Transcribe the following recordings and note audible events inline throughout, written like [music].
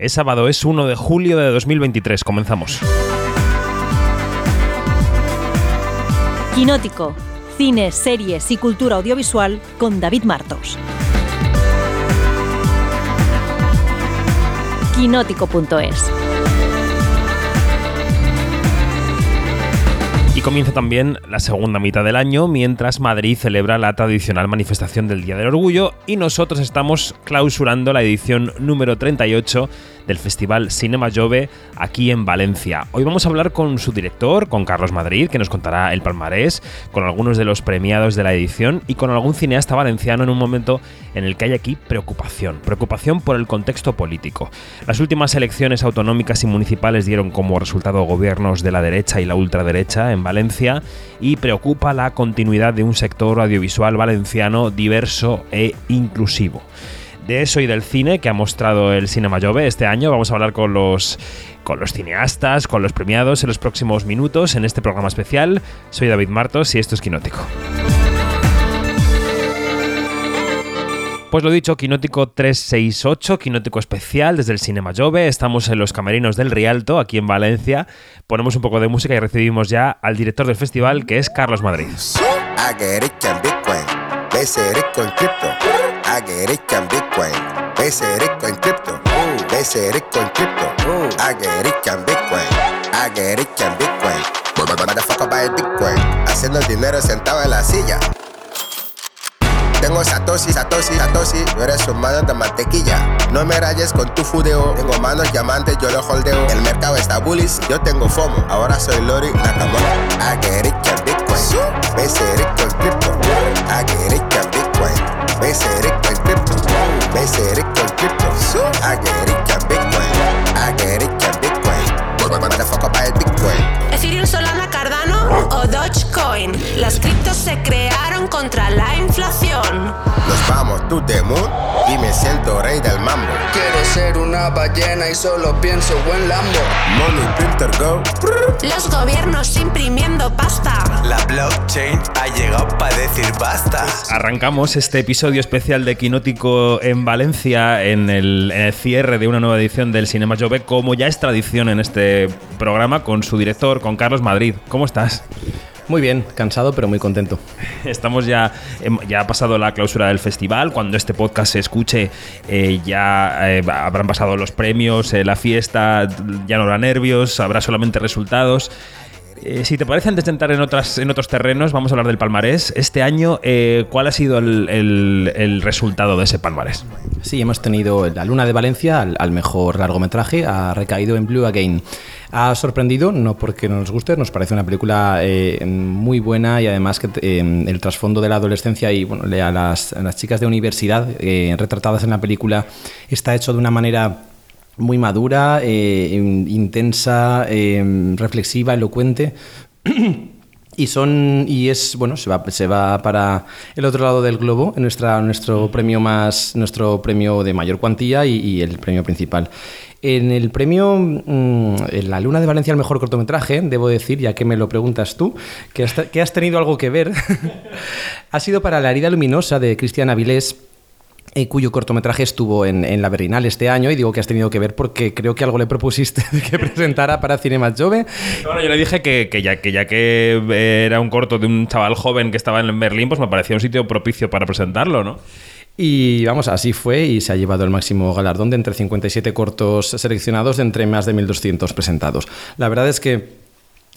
Es sábado, es 1 de julio de 2023. Comenzamos. Quinótico. Cine, series y cultura audiovisual con David Martos. Quinótico.es Y comienza también la segunda mitad del año, mientras Madrid celebra la tradicional manifestación del Día del Orgullo y nosotros estamos clausurando la edición número 38 del Festival Cinema Jove aquí en Valencia. Hoy vamos a hablar con su director, con Carlos Madrid, que nos contará el palmarés, con algunos de los premiados de la edición y con algún cineasta valenciano en un momento en el que hay aquí preocupación, preocupación por el contexto político. Las últimas elecciones autonómicas y municipales dieron como resultado gobiernos de la derecha y la ultraderecha en Valencia y preocupa la continuidad de un sector audiovisual valenciano diverso e inclusivo de eso y del cine que ha mostrado el Cinema Jove este año. Vamos a hablar con los, con los cineastas, con los premiados en los próximos minutos en este programa especial. Soy David Martos y esto es Quinótico. Pues lo dicho, Quinótico 368, Quinótico especial desde el Cinema Jove. Estamos en los camerinos del Rialto, aquí en Valencia. Ponemos un poco de música y recibimos ya al director del festival, que es Carlos Madrid. I get rico en Bitcoin. Pese rico en cripto. Pese rico en cripto. I get rico en Bitcoin. I get rico en Bitcoin. Motherfucker buy Bitcoin. Haciendo el dinero sentado en la silla. Tengo Satoshi, Satoshi, Satoshi, tú eres un mano de mantequilla. No me rayes con tu fudeo. Tengo manos diamantes, yo lo holdeo. El mercado está bullish, yo tengo FOMO. Ahora soy Lori Nakamoto. I get rich en Bitcoin. Pese rico en cripto. I get ser una ballena y solo pienso buen Lambo. Money printer go. Los gobiernos imprimiendo pasta. La blockchain ha llegado para decir basta. Arrancamos este episodio especial de Quinótico en Valencia en el, en el cierre de una nueva edición del Cinema Jove, como ya es tradición en este programa, con su director, con Carlos Madrid. ¿Cómo estás? Muy bien, cansado pero muy contento. [laughs] Estamos ya, ya ha pasado la clausura del festival. Cuando este podcast se escuche, eh, ya eh, habrán pasado los premios, eh, la fiesta, ya no habrá nervios, habrá solamente resultados. Si te parece, antes de entrar en, otras, en otros terrenos, vamos a hablar del palmarés. Este año, ¿cuál ha sido el, resultado de ese palmarés? Sí, hemos tenido La Luna de Valencia, al mejor largometraje, ha recaído en Blue Again. Ha sorprendido, no porque no nos guste, nos parece una película eh, muy buena y además que eh, el trasfondo de la adolescencia y bueno, a, las, chicas de universidad eh, retratadas en la película está hecho de una manera muy madura, intensa, reflexiva, elocuente. Y son y es bueno se va se va para el otro lado del globo en nuestra nuestro premio más nuestro premio de mayor cuantía y, y el premio principal en el premio mm, en La Luna de Valencia, el mejor cortometraje, debo decir, ya que me lo preguntas tú, que has, tenido algo que ver, [laughs] ha sido para La herida luminosa de Cristian Avilés. Eh, cuyo cortometraje estuvo en, la Berlinal este año y digo que has tenido que ver porque creo que algo le propusiste [laughs] que presentara para Cinema Jove. Bueno, yo le dije que, ya, que ya que era un corto de un chaval joven que estaba en Berlín, pues me parecía un sitio propicio para presentarlo, ¿no? Y vamos, así fue y se ha llevado el máximo galardón de entre 57 cortos seleccionados de entre más de 1.200 presentados. La verdad es que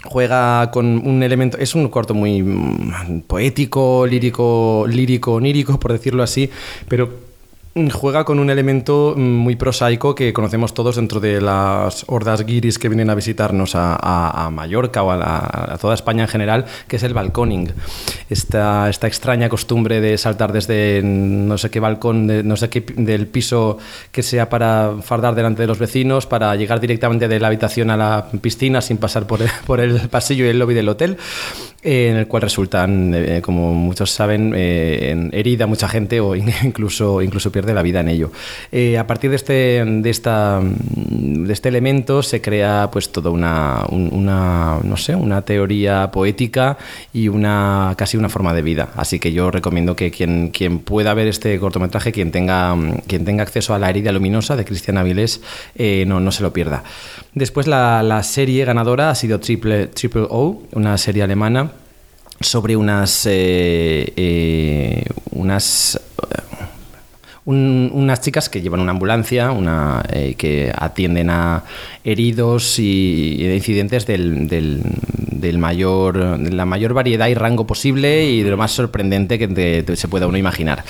juega con un elemento, es un corto muy mm, poético, lírico, lírico, onírico, por decirlo así, pero juega con un elemento muy prosaico que conocemos todos dentro de las hordas guiris que vienen a visitarnos a, Mallorca o a, toda España en general, que es el balconing. Esta, esta extraña costumbre de saltar desde no sé qué balcón, de, no sé qué, del piso que sea para fardar delante de los vecinos, para llegar directamente de la habitación a la piscina sin pasar por el, [laughs] por el pasillo y el lobby del hotel, eh, en el cual resultan, eh, como muchos saben, eh, herida mucha gente o [laughs] incluso, incluso la vida en ello. Eh, a partir de este, de, esta, de este elemento se crea pues toda una, un- una, no sé, una teoría poética y una casi una forma de vida. Así que yo recomiendo que quien, quien pueda ver este cortometraje, quien tenga, quien tenga acceso a La herida luminosa de Cristian Avilés, eh, no, no se lo pierda. Después la, la serie ganadora ha sido Triple, Triple O, una serie alemana sobre unas eh, unas un- unas chicas que llevan una ambulancia una, eh, que atienden a heridos y, y incidentes del, del- del mayor, de la mayor variedad y rango posible y de lo más sorprendente que te- te- se pueda uno imaginar.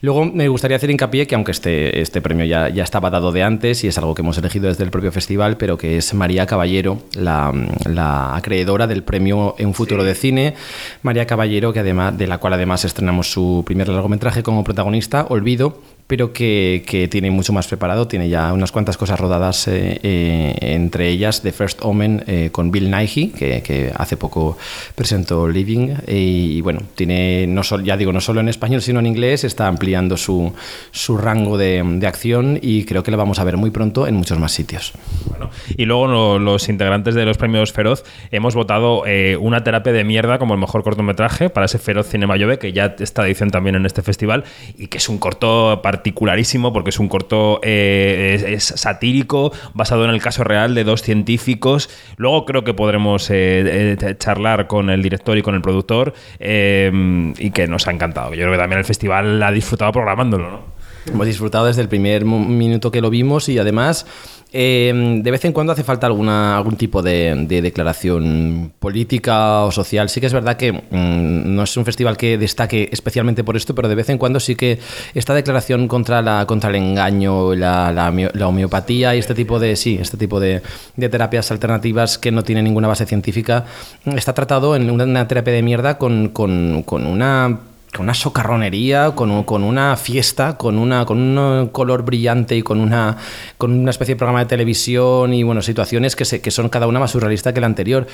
Luego me gustaría hacer hincapié que aunque este, este premio ya, ya estaba dado de antes y es algo que hemos elegido desde el propio festival, pero que es María Caballero, la, la acreedora del premio En Futuro de Cine. María Caballero, que además, de la cual además estrenamos su primer largometraje como protagonista, Olvido, pero que, que tiene mucho más preparado, tiene ya unas cuantas cosas rodadas, eh, eh, entre ellas The First Omen eh, con Bill Nighy, que, que hace poco presentó Living, eh, y bueno, tiene, no solo, ya digo, no solo en español, sino en inglés, está ampliando su, su rango de, de acción y creo que lo vamos a ver muy pronto en muchos más sitios. Bueno, y luego lo- los integrantes de los premios Feroz hemos votado eh, una terapia de mierda como el mejor cortometraje para ese Feroz Cinema Llove, que ya está edición también en este festival, y que es un corto particularísimo porque es un corto eh, es, satírico, basado en el caso real de dos científicos. Luego creo que podremos eh, eh, charlar con el director y con el productor, y que nos ha encantado. Yo creo que también el festival ha disfrutado programándolo, ¿no? Hemos disfrutado desde el primer minuto que lo vimos y además eh, de vez en cuando hace falta alguna, algún tipo de, de declaración política o social. Sí que es verdad que mm, no es un festival que destaque especialmente por esto, pero de vez en cuando sí que esta declaración contra, la, contra el engaño, la, la homeo- la homeopatía y este tipo de sí, este tipo de, terapias alternativas que no tienen ninguna base científica está tratado en una, una terapia de mierda con, con- con una con una socarronería, con, un- con una fiesta, con, una, con un color brillante y con una, con una especie de programa de televisión y bueno, situaciones que, se, que son cada una más surrealista que la anterior.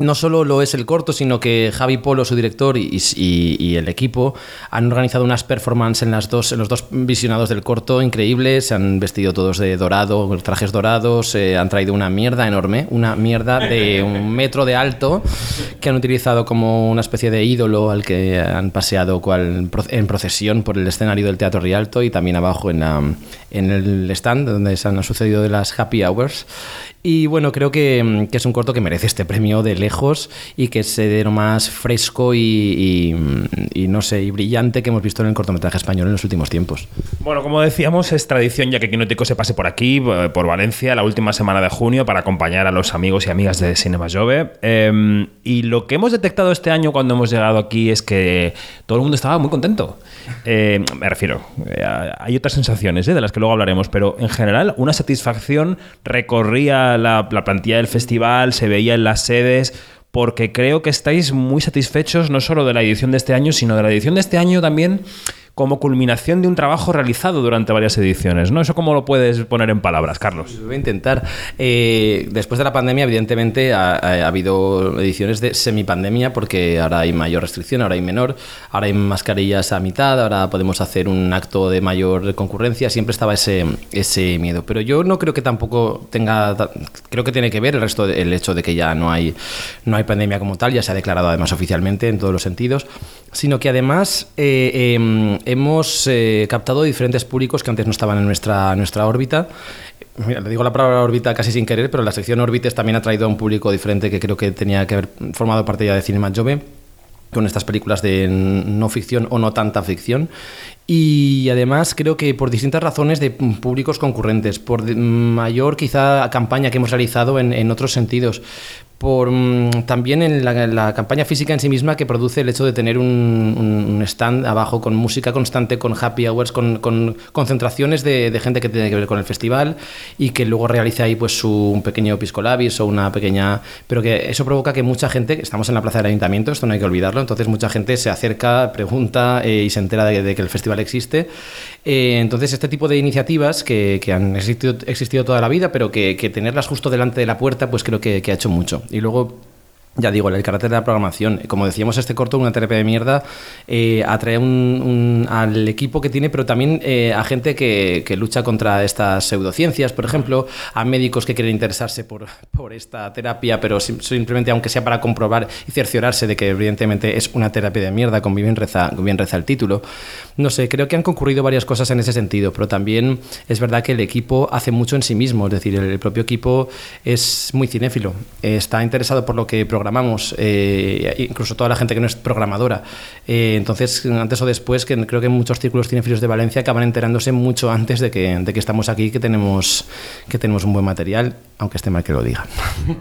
No solo lo es el corto, sino que Javi Polo, su director, y, y- y el equipo han organizado unas performances en, las dos, en los dos visionados del corto increíbles. Se han vestido todos de dorado, trajes dorados. eh, han traído una mierda enorme, una mierda de un [laughs] metro de alto, que han utilizado como una especie de ídolo al que han paseado cual, en procesión por el escenario del Teatro Rialto y también abajo en, la- en el stand donde se han sucedido de las happy hours. Y bueno, creo que, que es un corto que merece este premio de lejos y que es de lo más fresco y, y- y no sé, y brillante que hemos visto en el cortometraje español en los últimos tiempos. Bueno, como decíamos, es tradición ya que Quinótico se pase por aquí, eh, por Valencia, la última semana de junio para acompañar a los amigos y amigas de Cinema Jove. Eh, y lo que hemos detectado este año cuando hemos llegado aquí es que todo el mundo estaba muy contento. Eh, me refiero, eh, hay otras sensaciones eh, de las que luego hablaremos, pero en general una satisfacción recorría la plantilla del festival, se veía en las sedes porque creo que estáis muy satisfechos no solo de la edición de este año, sino de la edición de este año también como culminación de un trabajo realizado durante varias ediciones, ¿no? ¿Eso cómo lo puedes poner en palabras, Carlos? Lo voy a intentar. Eh, después de la pandemia, evidentemente, ha, ha habido ediciones de semipandemia porque ahora hay mayor restricción, ahora hay menor, ahora hay mascarillas a mitad, ahora podemos hacer un acto de mayor concurrencia. Siempre estaba ese, ese miedo. Pero yo no creo que tampoco tenga. Creo que tiene que ver el resto el hecho de que ya no hay, no hay pandemia como tal, ya se ha declarado además oficialmente en todos los sentidos, sino que además eh, eh, hemos eh, captado diferentes públicos que antes no estaban en nuestra, nuestra órbita. Mira, le digo la palabra órbita casi sin querer, pero la sección órbites también ha traído a un público diferente que creo que tenía que haber formado parte ya de Cinema Jove con estas películas de no ficción o no tanta ficción. Y además creo que por distintas razones de públicos concurrentes, por de- mayor quizá campaña que hemos realizado en otros sentidos, por mm, también en la, campaña física en sí misma que produce el hecho de tener un, stand abajo con música constante, con happy hours, con, con concentraciones de, gente que tiene que ver con el festival y que luego realice ahí pues su, un pequeño pisco labis o una pequeña... Pero que eso provoca que mucha gente, estamos en la plaza del ayuntamiento, esto no hay que olvidarlo, entonces mucha gente se acerca, pregunta eh, y se entera de, que el festival existe. Eh, entonces este tipo de iniciativas que, han existido, existido toda la vida, pero que, tenerlas justo delante de la puerta, pues creo que ha hecho mucho. Y luego ya digo, el carácter de la programación. Como decíamos, este corto, una terapia de mierda, eh, atrae un- al equipo que tiene, pero también eh, a gente que, que lucha contra estas pseudociencias, por ejemplo, a médicos que quieren interesarse por, por esta terapia, pero sim- simplemente, aunque sea para comprobar y cerciorarse de que evidentemente es una terapia de mierda, como bien reza, como bien reza el título. No sé, creo que han concurrido varias cosas en ese sentido, pero también es verdad que el equipo hace mucho en sí mismo, es decir, el, propio equipo es muy cinéfilo, está interesado por lo que programamos, eh, incluso toda la gente que no es programadora. Eh, entonces, antes o después, que creo que muchos círculos cinéfilos de Valencia acaban enterándose mucho antes de que, de que estamos aquí, que tenemos, que tenemos un buen material, aunque esté mal que lo diga.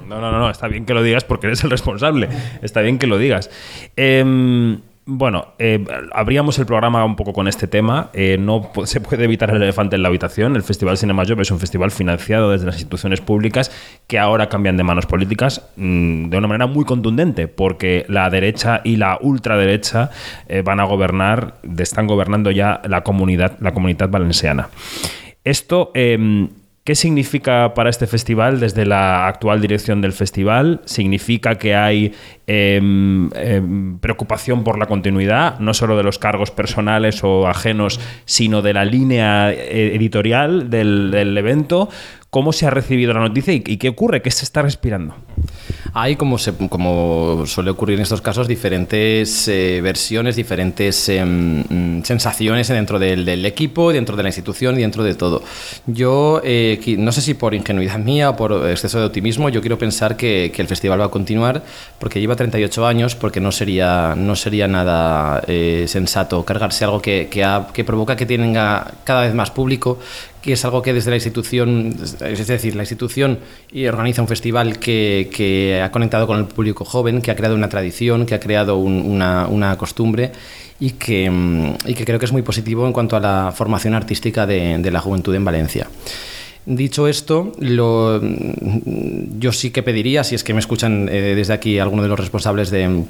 No, no, no, no, está bien que lo digas porque eres el responsable. Está bien que lo digas. Em, bueno, eh, abríamos el programa un poco con este tema. Eh, no se puede evitar el elefante en la habitación. El Festival Cinema Job es un festival financiado desde las instituciones públicas que ahora cambian de manos políticas mm, de una manera muy contundente, porque la derecha y la ultraderecha eh, van a gobernar, están gobernando ya la comunidad, la comunidad valenciana. Esto, em, ¿qué significa para este festival desde la actual dirección del festival? ¿Significa que hay em, em, preocupación por la continuidad, no solo de los cargos personales o ajenos, sino de la línea eh, editorial del, del evento? ¿Cómo se ha recibido la noticia y, qué ocurre? ¿Qué se está respirando? Hay, como, se- como suele ocurrir en estos casos, diferentes eh, versiones, diferentes em, mm, sensaciones dentro del, equipo, dentro de la institución y dentro de todo. Yo, eh, no sé si por ingenuidad mía o por exceso de optimismo, yo quiero pensar que, el festival va a continuar porque lleva 38 años, porque no sería, no sería nada eh, sensato cargarse algo que, que, que provoca que tenga cada vez más público, que es algo que desde la institución, es decir, la institución y organiza un festival que, que ha conectado con el público joven, que ha creado una tradición, que ha creado un- una, una costumbre y que, mm, y que creo que es muy positivo en cuanto a la formación artística de, de la juventud en Valencia. Dicho esto, lo, mm, yo sí que pediría, si es que me escuchan eh, desde aquí alguno de los responsables de,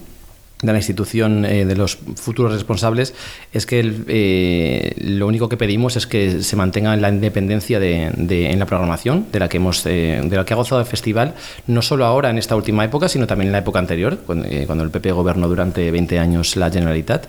de la institución, eh, de los futuros responsables, es que eh, lo único que pedimos es que se mantenga la independencia de, de- en la programación de la que hemos eh, de la que ha gozado el festival, no solo ahora en esta última época, sino también en la época anterior, cuando, eh, cuando el PP gobernó durante 20 años la Generalitat.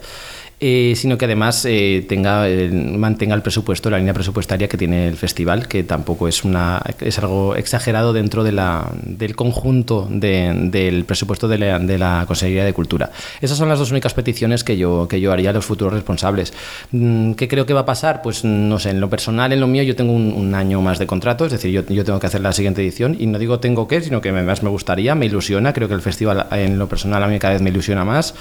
Eh, sino que además eh, tenga, eh, mantenga el presupuesto, la línea presupuestaria que tiene el festival, que tampoco es, una, es algo exagerado dentro del conjunto de- del presupuesto de la, Consejería de Cultura. Esas son las dos únicas peticiones que yo, que yo haría a los futuros responsables. Mm, ¿Qué creo que va a pasar? Pues no sé, en lo personal, en lo mío, yo tengo un, año más de contrato, es decir, yo, yo tengo que hacer la siguiente edición y no digo tengo que, sino que además me gustaría, me ilusiona, creo que el festival en lo personal a mí cada vez me ilusiona más.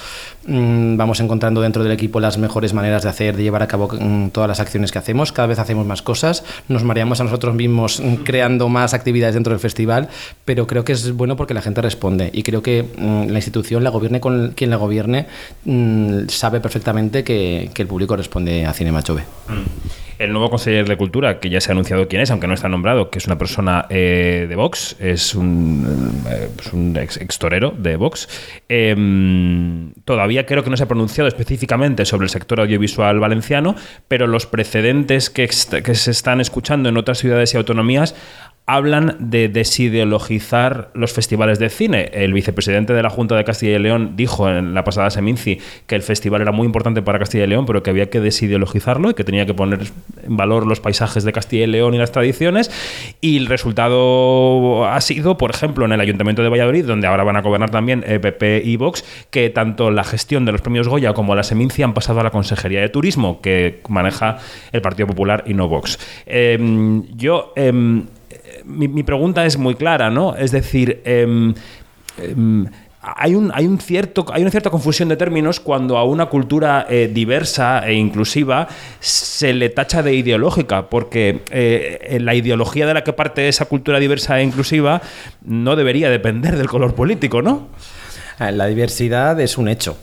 Mm, vamos encontrando dentro del equipo las mejores maneras de hacer, de llevar a cabo mm, todas las acciones que hacemos, cada vez hacemos más cosas, nos mareamos a nosotros mismos mm, creando más actividades dentro del festival, pero creo que es bueno porque la gente responde. Y creo que mm, la institución, la gobierne con quien la gobierne, sabe perfectamente que, que el público responde a Cinema Chove. El nuevo consejero de Cultura, que ya se ha anunciado quién es, aunque no está nombrado, que es una persona eh, de Vox, es un, eh, ex, torero de Vox. Eh, todavía creo que no se ha pronunciado específicamente sobre el sector audiovisual valenciano, pero los precedentes que se están escuchando en otras ciudades y autonomías hablan de desideologizar los festivales de cine. El vicepresidente de la Junta de Castilla y León dijo en la pasada Seminci que el festival era muy importante para Castilla y León, pero que había que desideologizarlo y que tenía que poner en valor los paisajes de Castilla y León y las tradiciones. Y el resultado ha sido, por ejemplo, en el Ayuntamiento de Valladolid, donde ahora van a gobernar también eh, PP y Vox, que tanto la gestión de los premios Goya como la Seminci han pasado a la Consejería de Turismo, que maneja el Partido Popular y no Vox. Em, yo... em, mi, mi pregunta es muy clara, ¿no? Es decir, em, em, hay, un, hay, un cierto, hay una cierta confusión de términos cuando a una cultura eh, diversa e inclusiva se le tacha de ideológica, porque eh, la ideología de la que parte esa cultura diversa e inclusiva no debería depender del color político, ¿no? Eh, La diversidad es un hecho.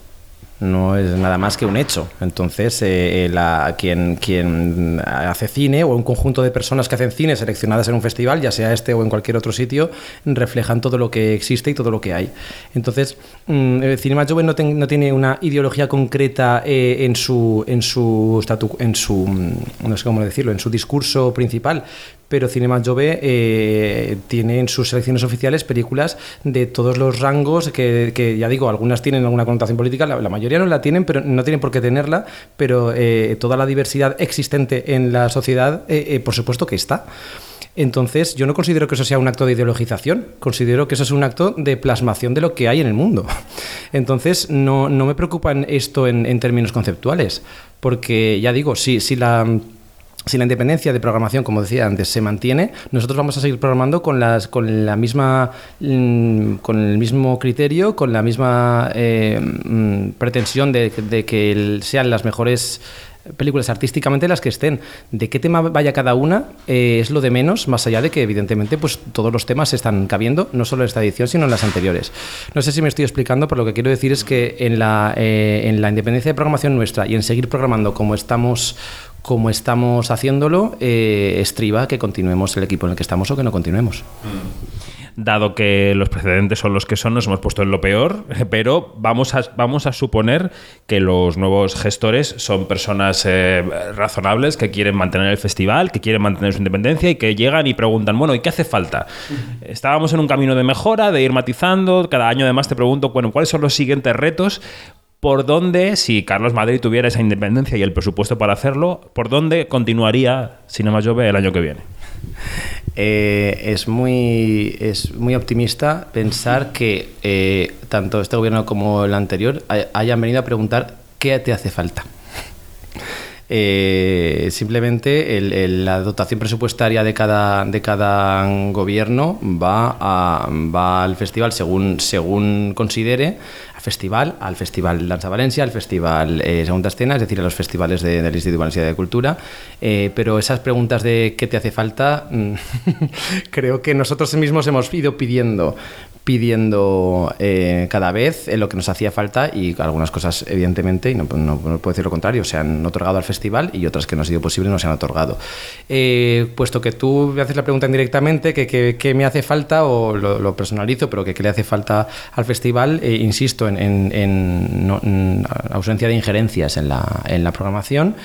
No es nada más que un hecho. Entonces, eh, eh, quien, quien hace cine o un conjunto de personas que hacen cine seleccionadas en un festival, ya sea este o en cualquier otro sitio, reflejan todo lo que existe y todo lo que hay. Entonces, mm, el Cinema Joven no, no tiene una ideología concreta eh, en su en su en su mm, no sé cómo decirlo, en su discurso principal, pero Cinema Jove eh, tiene en sus selecciones oficiales películas de todos los rangos, que, que ya digo, algunas tienen alguna connotación política, la, mayoría no la tienen, pero no tienen por qué tenerla, pero eh, toda la diversidad existente en la sociedad, eh, por supuesto que está. Entonces, yo no considero que eso sea un acto de ideologización, considero que eso es un acto de plasmación de lo que hay en el mundo. Entonces, no, no me preocupa esto en, en términos conceptuales, porque ya digo, si, si la si la independencia de programación, como decía antes, se mantiene, nosotros vamos a seguir programando con las con la misma mm, con el mismo criterio, con la misma eh, mm, pretensión de, que sean las mejores películas artísticamente las que estén. De qué tema vaya cada una eh, es lo de menos, más allá de que evidentemente pues todos los temas están cabiendo, no solo en esta edición, sino en las anteriores. No sé si me estoy explicando, pero lo que quiero decir es que en la, eh, en la independencia de programación nuestra y en seguir programando como estamos como estamos haciéndolo, eh, estriba que continuemos el equipo en el que estamos o que no continuemos. Dado que los precedentes son los que son, nos hemos puesto en lo peor, [laughs] pero vamos a, vamos a suponer que los nuevos gestores son personas eh, razonables que quieren mantener el festival, que quieren mantener su independencia y que llegan y preguntan, bueno, ¿y qué hace falta? Estábamos en un camino de mejora, de ir matizando, cada año además te pregunto, bueno, ¿cuáles son los siguientes retos? ¿Por dónde, si Carlos Madrid tuviera esa independencia y el presupuesto para hacerlo, por dónde continuaría Cinema Jove el año que viene? Eh, es, muy, es muy optimista pensar que eh, tanto este gobierno como el anterior hay- hayan venido a preguntar qué te hace falta. [laughs] Eh, simplemente la dotación presupuestaria de cada, de cada gobierno va, a- va al festival según, según considere, festival, al Festival Danza Valencia, al Festival eh, Segunda Escena, es decir, a los festivales de- del Instituto Valencià de Cultura. Eh, pero esas preguntas de qué te hace falta, mm, [laughs] creo que nosotros mismos hemos ido pidiendo pidiendo eh, cada vez eh, lo que nos hacía falta y algunas cosas, evidentemente, y no, no- puedo decir lo contrario, se han otorgado al festival y otras que no ha sido posible no se han otorgado. Eh, puesto que tú me haces la pregunta indirectamente, que que- me hace falta, o lo, personalizo, pero que qué le hace falta al festival, insisto, en, en- en en ausencia de injerencias en la, en la programación.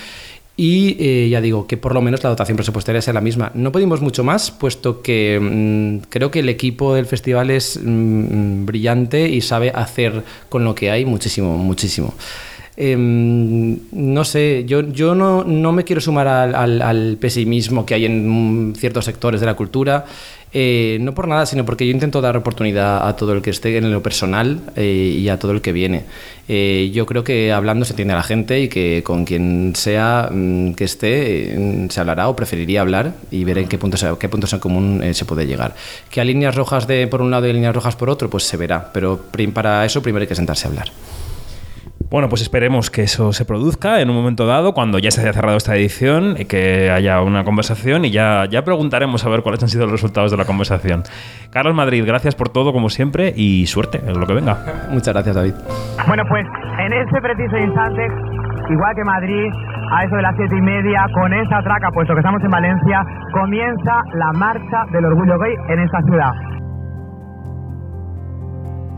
Y eh, ya digo que por lo menos la dotación presupuestaria sea la misma. No pedimos mucho más, puesto que mm, creo que el equipo del festival es mm, brillante y sabe hacer con lo que hay muchísimo, muchísimo. Em, no sé, yo, yo no, no me quiero sumar al, pesimismo que hay en mm, ciertos sectores de la cultura. Eh, no por nada, sino porque yo intento dar oportunidad a todo el que esté en lo personal eh, y a todo el que viene. Eh, yo creo que hablando se entiende a la gente y que con quien sea mm, que esté eh, se hablará o preferiría hablar y ver en qué puntos, qué puntos en común se puede llegar. Que a líneas rojas de por un lado y líneas rojas por otro, pues se verá. Pero para eso primero hay que sentarse a hablar. Bueno, pues esperemos que eso se produzca en un momento dado, cuando ya se haya cerrado esta edición, y que haya una conversación y ya, ya preguntaremos a ver cuáles han sido los resultados de la conversación. Carlos Madrid, gracias por todo como siempre y suerte en lo que venga. Muchas gracias, David. Bueno, pues en este preciso instante, igual que Madrid, a eso de las siete y media, con esa traca, puesto que estamos en Valencia, comienza la marcha del orgullo gay en esta ciudad.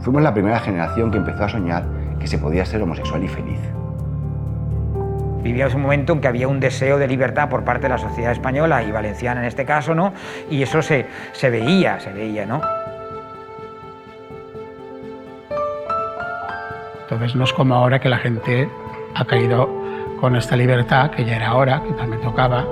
Fuimos la primera generación que empezó a soñar que se podía ser homosexual y feliz. Vivíamos un momento en que había un deseo de libertad por parte de la sociedad española y valenciana en este caso, ¿no? Y eso se, se veía, se veía, ¿no? Entonces no es como ahora que la gente ha caído con esta libertad, que ya era hora, que también tocaba,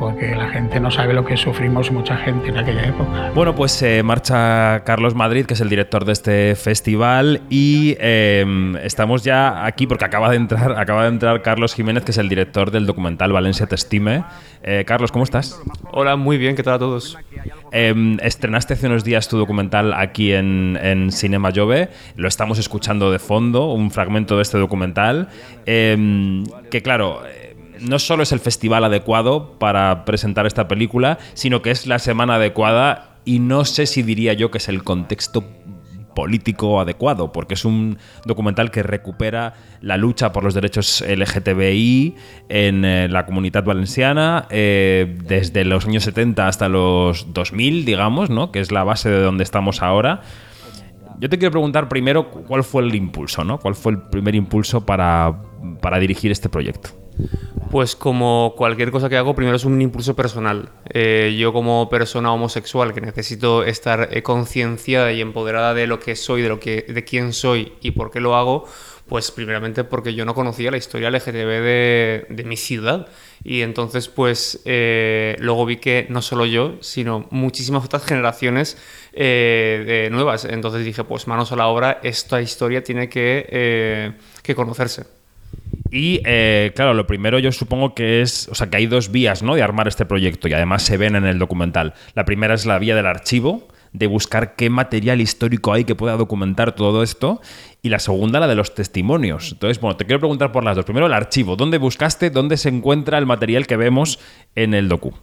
porque la gente no sabe lo que sufrimos mucha gente en aquella época. Bueno, pues eh, marcha Carlos Madrid, que es el director de este festival, y eh, estamos ya aquí porque acaba de entrar, acaba de entrar Carlos Jiménez, que es el director del documental Valencia Te Estime. Eh, Carlos, ¿cómo estás? Hola, muy bien, ¿qué tal a todos? Eh, estrenaste hace unos días tu documental aquí en, en Cinema Jove. Lo estamos escuchando de fondo, un fragmento de este documental. Eh, que claro, no solo es el festival adecuado para presentar esta película, sino que es la semana adecuada y no sé si diría yo que es el contexto político adecuado, porque es un documental que recupera la lucha por los derechos LGTBI en eh, la comunidad valenciana eh, desde los años 70 hasta los 2000, digamos, ¿no? que es la base de donde estamos ahora. Yo te quiero preguntar primero cuál fue el impulso, ¿no? ¿Cuál fue el primer impulso para, para dirigir este proyecto? Pues como cualquier cosa que hago, primero es un impulso personal. Eh, yo como persona homosexual que necesito estar eh, concienciada y empoderada de lo que soy, de lo que, de quién soy y por qué lo hago, pues primeramente porque yo no conocía la historia LGTB de, mi ciudad. Y entonces pues eh, luego vi que no solo yo, sino muchísimas otras generaciones de nuevas. Entonces dije, pues manos a la obra, esta historia tiene que, que conocerse. Y eh, claro, lo primero yo supongo que es, o sea, que hay dos vías, ¿no? De armar este proyecto y además se ven en el documental. La primera es la vía del archivo, de buscar qué material histórico hay que pueda documentar todo esto. Y la segunda, la de los testimonios. Entonces, bueno, te quiero preguntar por las dos. Primero, el archivo. ¿Dónde buscaste, dónde se encuentra el material que vemos en el docu?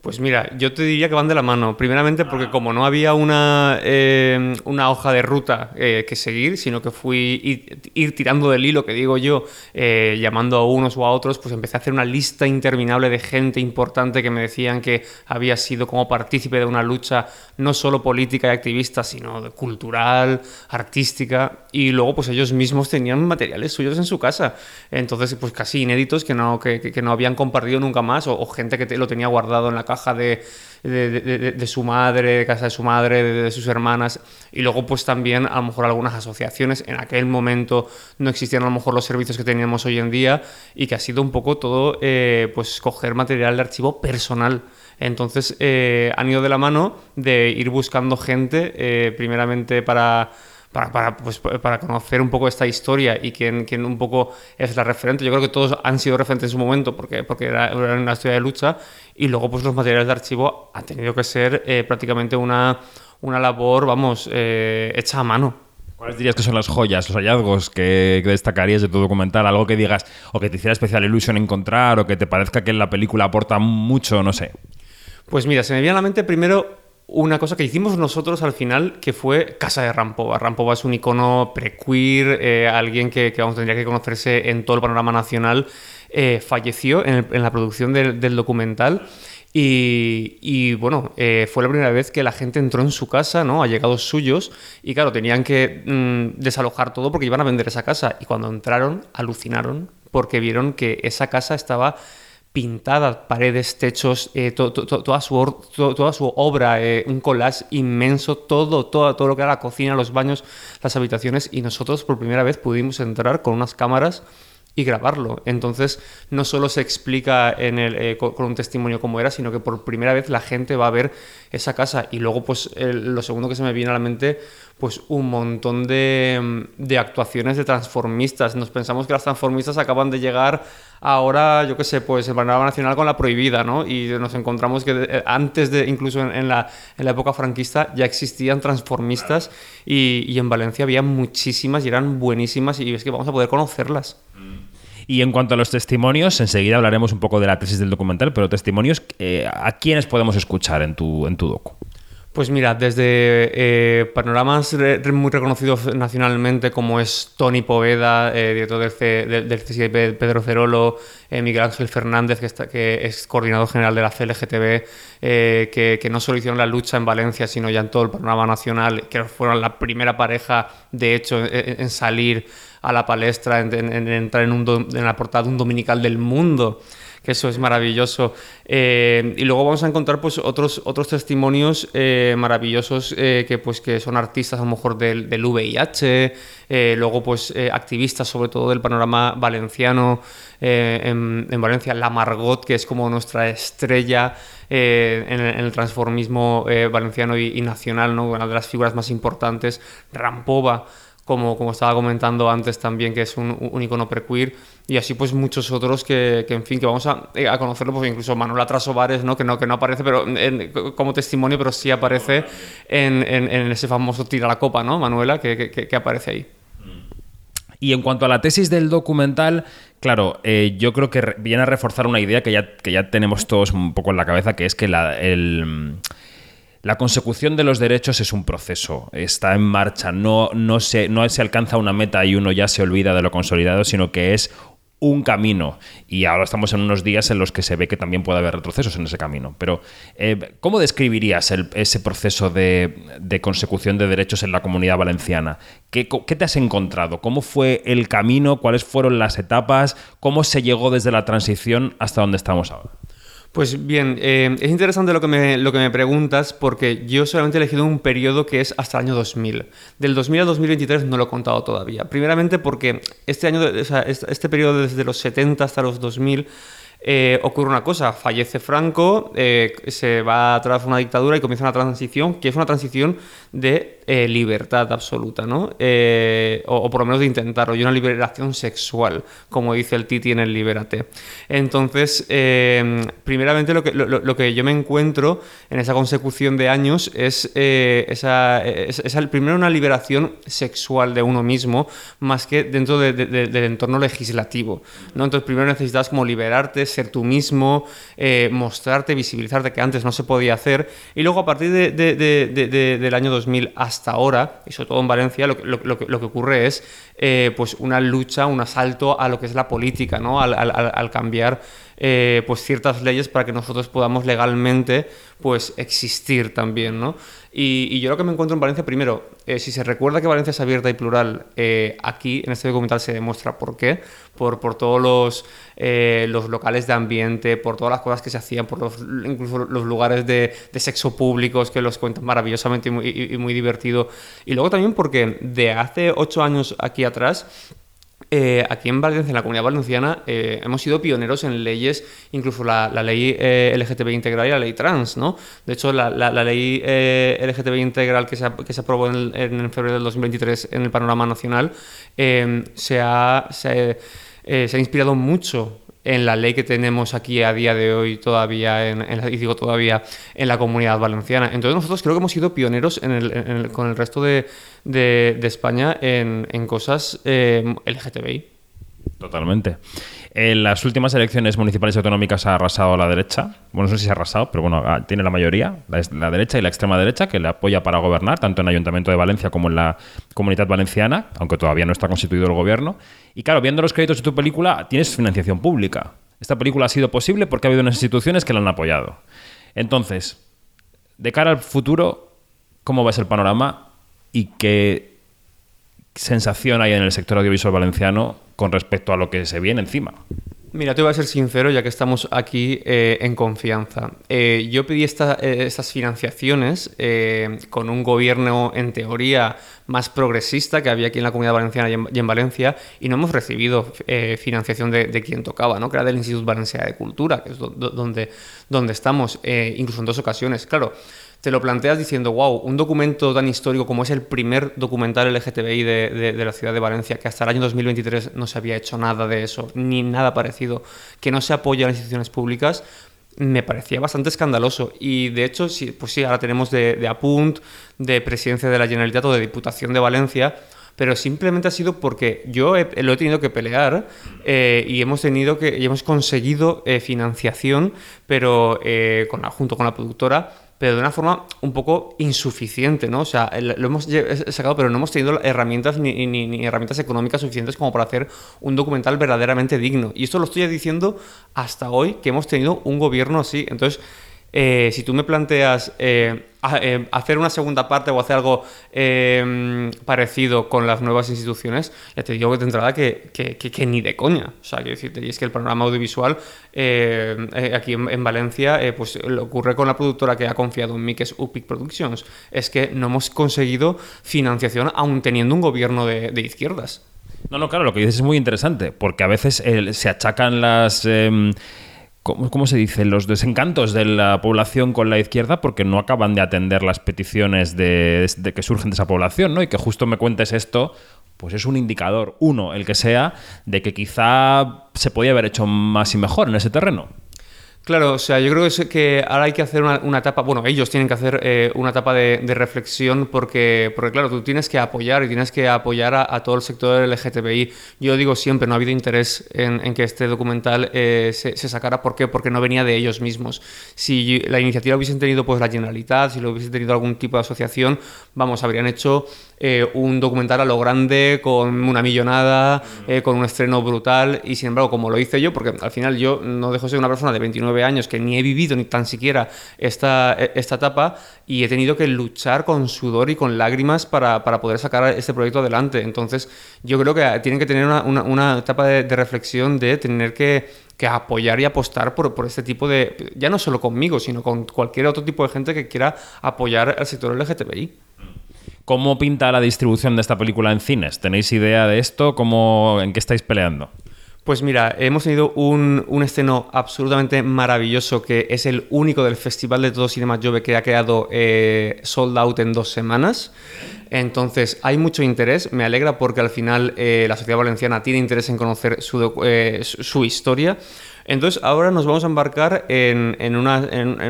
Pues mira, yo te diría que van de la mano. Primeramente porque como no había una, eh, una hoja de ruta eh, que seguir, sino que fui ir, tirando del hilo, que digo yo, eh, llamando a unos o a otros, pues empecé a hacer una lista interminable de gente importante que me decían que había sido como partícipe de una lucha no solo política y activista, sino cultural, artística. Y luego pues ellos mismos tenían materiales suyos en su casa. Entonces pues casi inéditos que no, que, que no habían compartido nunca más o, gente que lo tenía guardado en la caja de, de, su madre, de casa de su madre, de, sus hermanas, y luego pues también a lo mejor algunas asociaciones. En aquel momento no existían a lo mejor los servicios que teníamos hoy en día y que ha sido un poco todo eh, pues coger material de archivo personal. Entonces eh, han ido de la mano de ir buscando gente, eh, primeramente para para, para, pues, para conocer un poco esta historia y quién, quién, un poco es la referente. Yo creo que todos han sido referentes en su momento porque, porque era, una historia de lucha y luego pues los materiales de archivo han tenido que ser eh, prácticamente una, una labor, vamos, eh, hecha a mano. ¿Cuáles dirías que son las joyas, los hallazgos que, destacarías de tu documental? Algo que digas o que te hiciera especial ilusión encontrar o que te parezca que la película aporta mucho, no sé. Pues mira, se me viene a la mente primero una cosa que hicimos nosotros al final, que fue Casa de Rampova. Rampova es un icono pre-queer, eh, alguien que, vamos, tendría que conocerse en todo el panorama nacional. Eh, falleció en, la producción del, documental. Y, bueno, eh, fue la primera vez que la gente entró en su casa, ¿no? Allegados suyos, y claro, tenían que mm, desalojar todo porque iban a vender esa casa. Y cuando entraron, alucinaron porque vieron que esa casa estaba pintada, paredes, techos, eh, toda, su toda su obra, eh, un collage inmenso, todo, todo, todo lo que era la cocina, los baños, las habitaciones, y nosotros por primera vez pudimos entrar con unas cámaras y grabarlo. Entonces, no solo se explica en el, eh, con, un testimonio como era, sino que por primera vez la gente va a ver esa casa. Y luego, pues, lo segundo que se me viene a la mente, pues, un montón de, de, actuaciones de transformistas. Nos pensamos que las transformistas acaban de llegar ahora, yo qué sé, pues, el panorama nacional con la prohibida, ¿no? Y nos encontramos que eh, antes de, incluso en, la, en, la, época franquista, ya existían transformistas y, y en Valencia había muchísimas y eran buenísimas y es que vamos a poder conocerlas. Y en cuanto a los testimonios, enseguida hablaremos un poco de la tesis del documental, pero testimonios, eh, ¿a quiénes podemos escuchar en tu, en tu docu? Pues mira, desde eh, panoramas muy reconocidos nacionalmente como es Tony Poveda, eh, director del, del, Pedro Cerolo, Miguel Ángel Fernández, que, es coordinador general de la CLGTB, que, que, no solo hicieron la lucha en Valencia, sino ya en todo el panorama nacional, que fueron la primera pareja, de hecho, en salir a la palestra, en, entrar en, un en la portada de un dominical del mundo que eso es maravilloso. Eh, y luego vamos a encontrar pues, otros, otros testimonios eh, maravillosos eh, que, pues, que son artistas a lo mejor del, del VIH, luego pues, activistas sobre todo del panorama valenciano en, en, Valencia, La Margot, que es como nuestra estrella en el, transformismo valenciano y, y, nacional, ¿no? una de las figuras más importantes, Rampova como, como estaba comentando antes también, que es un, icono prequeer, y así pues muchos otros que, que en fin, que vamos a, eh, a conocerlo, pues incluso Manuela Trasovares, ¿no? Que, no, que no aparece pero como testimonio, pero sí aparece en, en, ese famoso Tira la Copa, ¿no? Manuela, que, que, aparece ahí. Y en cuanto a la tesis del documental, claro, eh, yo creo que viene a reforzar una idea que ya, que ya tenemos todos un poco en la cabeza, que es que la, el la consecución de los derechos es un proceso, está en marcha, no, no, se, no se alcanza una meta y uno ya se olvida de lo consolidado, sino que es un camino y ahora estamos en unos días en los que se ve que también puede haber retrocesos en ese camino. Pero, eh, ¿cómo describirías ese proceso de, consecución de derechos en la comunidad valenciana? ¿Qué, qué te has encontrado? ¿Cómo fue el camino? ¿Cuáles fueron las etapas? ¿Cómo se llegó desde la transición hasta donde estamos ahora? Pues bien, eh, es interesante lo que, me, lo que me preguntas porque yo solamente he elegido un periodo que es hasta el año 2000. Del 2000 al 2023 no lo he contado todavía. Primeramente porque este año, o sea, este este periodo desde los 70 hasta los 2000 eh, ocurre una cosa, fallece Franco, eh, se va atrás una dictadura y comienza una transición que es una transición de eh, libertad absoluta, ¿no? Eh, o, por lo menos de intentarlo, y una liberación sexual, como dice el Titi en el Libérate. Entonces, eh, primeramente lo que, lo, lo- que yo me encuentro en esa consecución de años es, esa, es, es el- primero una liberación sexual de uno mismo, más que dentro de- de- de- del entorno legislativo, ¿no? Entonces, primero necesitas como liberarte, ser tú mismo, mostrarte, visibilizarte, que antes no se podía hacer, y luego a partir de- de- de- de- de- del año 2000 hasta ahora, y sobre todo en Valencia, lo, lo- lo que ocurre es eh, pues una lucha, un asalto a lo que es la política, ¿no? al, cambiar eh, pues ciertas leyes para que nosotros podamos legalmente pues existir también. ¿no? Y, yo lo que me encuentro en Valencia, primero, eh, si se recuerda que Valencia es abierta y plural, aquí en este documental se demuestra por qué, por, por todos los, los locales de ambiente, por todas las cosas que se hacían, por los, incluso los lugares de, de sexo públicos que los cuentan maravillosamente y muy, y- y muy divertido. Y luego también porque de hace ocho años aquí atrás, eh, aquí en Valencia, en la comunidad valenciana, eh, hemos sido pioneros en leyes, incluso la, la ley eh, LGTBI integral y la ley trans, ¿no? De hecho, la, la- ley eh, LGTBI integral que se, que se aprobó en, en febrero del 2023 en el panorama nacional se, ha, se ha inspirado mucho en la ley que tenemos aquí a día de hoy todavía, en, y digo todavía, en la comunidad valenciana. Entonces nosotros creo que hemos sido pioneros en el- en el- con el resto de, de- España en, en cosas eh, LGTBI. Totalmente. En las últimas elecciones municipales y autonómicas ha arrasado la derecha. Bueno, no sé si ha arrasado, pero bueno, ah, tiene la mayoría, la, la derecha y la extrema derecha, que le apoya para gobernar, tanto en el Ayuntamiento de Valencia como en la Comunidad Valenciana, aunque todavía no está constituido el gobierno. Y claro, viendo los créditos de tu película, tienes financiación pública. Esta película ha sido posible porque ha habido unas instituciones que la han apoyado. Entonces, de cara al futuro, ¿cómo ves el panorama y qué sensación hay en el sector audiovisual valenciano con respecto a lo que se viene encima? Mira, te voy a ser sincero, ya que estamos aquí eh, en confianza. Eh, yo pedí esta- eh, estas financiaciones eh, con un gobierno, en teoría, más progresista que había aquí en la Comunidad Valenciana y en, y en Valencia, y no hemos recibido eh, financiación de, de quien tocaba, ¿no? que era del Instituto Valenciano de Cultura, que es do- do- donde, donde estamos, eh, incluso en dos ocasiones. Claro, te lo planteas diciendo, wow, un documento tan histórico como es el primer documental LGTBI de, de- de la ciudad de Valencia, que hasta el año 2023 no se había hecho nada de eso, ni nada parecido, que no se apoya a las instituciones públicas, me parecía bastante escandaloso. Y de hecho, sí, pues sí, ahora tenemos de, de Apunt, de Presidencia de la Generalitat o de Diputación de Valencia, pero simplemente ha sido porque yo lo he tenido que pelear eh, y hemos tenido que y hemos conseguido eh, financiación, pero eh, con junto con la productora, pero de una forma un poco insuficiente, ¿no? O sea, lo hemos sacado, pero no hemos tenido herramientas ni, ni- ni herramientas económicas suficientes como para hacer un documental verdaderamente digno. Y esto lo estoy diciendo hasta hoy que hemos tenido un gobierno así. Entonces, eh, si tú me planteas eh, eh, hacer una segunda parte o hacer algo parecido con las nuevas instituciones, ya te digo que de entrada que, que- que- que ni de coña. O sea, quiero decirte, y es que el panorama audiovisual aquí en, en Valencia, pues lo ocurre con la productora que ha confiado en mí, que es Upic Productions, es que no hemos conseguido financiación aún teniendo un gobierno de, izquierdas. No, no, claro, lo que dices es muy interesante, porque a veces se achacan las... em, ¿cómo, se dice? Los desencantos de la población con la izquierda porque no acaban de atender las peticiones de, de que surgen de esa población, ¿no? Y que justo me cuentes esto, pues es un indicador, uno, el que sea, de que quizá se podía haber hecho más y mejor en ese terreno. Claro, o sea, yo creo que, ahora hay que hacer una, una etapa, bueno, ellos tienen que hacer eh, una etapa de, reflexión porque, porque, claro, tú tienes que apoyar y tienes que apoyar a, todo el sector LGTBI. Yo digo siempre, no ha habido interés en, que este documental eh, se, sacara. ¿Por qué? Porque no venía de ellos mismos. Si la iniciativa hubiesen tenido pues la Generalitat, si lo hubiese tenido algún tipo de asociación, vamos, habrían hecho eh, un documental a lo grande, con una millonada, con un estreno brutal, y sin embargo, como lo hice yo, porque al final yo no dejo de ser una persona de 29 años que ni he vivido ni tan siquiera esta, esta etapa, y he tenido que luchar con sudor y con lágrimas para, para poder sacar este proyecto adelante. Entonces, yo creo que tienen que tener una, una, etapa de, de reflexión de tener que que apoyar y apostar por, por, este tipo de, ya no solo conmigo, sino con cualquier otro tipo de gente que quiera apoyar al sector LGTBI. ¿Cómo pinta la distribución de esta película en cines? ¿Tenéis idea de esto? ¿Cómo, ¿En qué estáis peleando? Pues mira, hemos tenido un, un, absolutamente maravilloso que es el único del Festival de Todo Cinema Jove que ha quedado eh, sold out en dos semanas. Entonces, hay mucho interés. Me alegra porque al final eh, la sociedad valenciana tiene interés en conocer su, eh, su historia. Entonces, ahora nos vamos a embarcar en, una,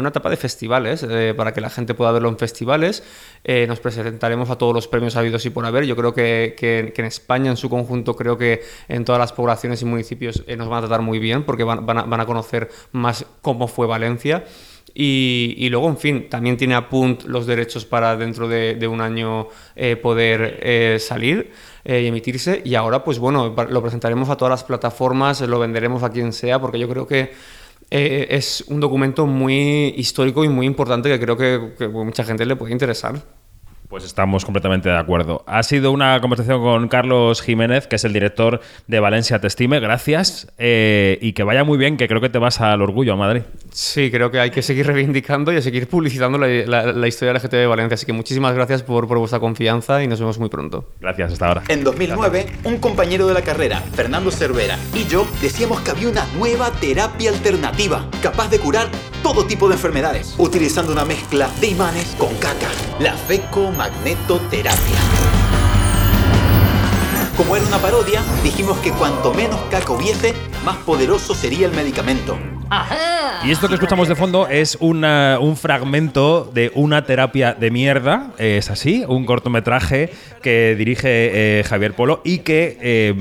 etapa de festivales, eh, para que la gente pueda verlo en festivales. Eh, nos presentaremos a todos los premios habidos y por haber. Yo creo que, en España, en su conjunto, creo que en todas las poblaciones y municipios eh, nos van a tratar muy bien, porque van, a, conocer más cómo fue Valencia. Y, luego, en fin, también tiene a punt los derechos para dentro de, un año poder salir eh, y emitirse. Y ahora, pues bueno, lo presentaremos a todas las plataformas, lo venderemos a quien sea, porque yo creo que es un documento muy histórico y muy importante que creo que, que mucha gente le puede interesar. Pues estamos completamente de acuerdo. Ha sido una conversación con Carlos Jiménez, que es el director de Valencia Testime. Gracias eh, y que vaya muy bien, que creo que te vas al orgullo a Madrid. Sí, creo que hay que seguir [laughs] reivindicando y a seguir publicitando la, la, la historia de la GT de Valencia. Así que muchísimas gracias por, por, vuestra confianza y nos vemos muy pronto. Gracias, hasta ahora. En 2009, gracias. un compañero de la carrera, Fernando Cervera, y yo decíamos que había una nueva terapia alternativa capaz de curar todo tipo de enfermedades, utilizando una mezcla de imanes con caca, la fecomagnetoterapia. Como era una parodia, dijimos que cuanto menos caca hubiese, más poderoso sería el medicamento. Ajá. Y esto que escuchamos de fondo es una, un fragmento de una terapia de mierda, es así, un cortometraje que dirige eh, Javier Polo y que eh,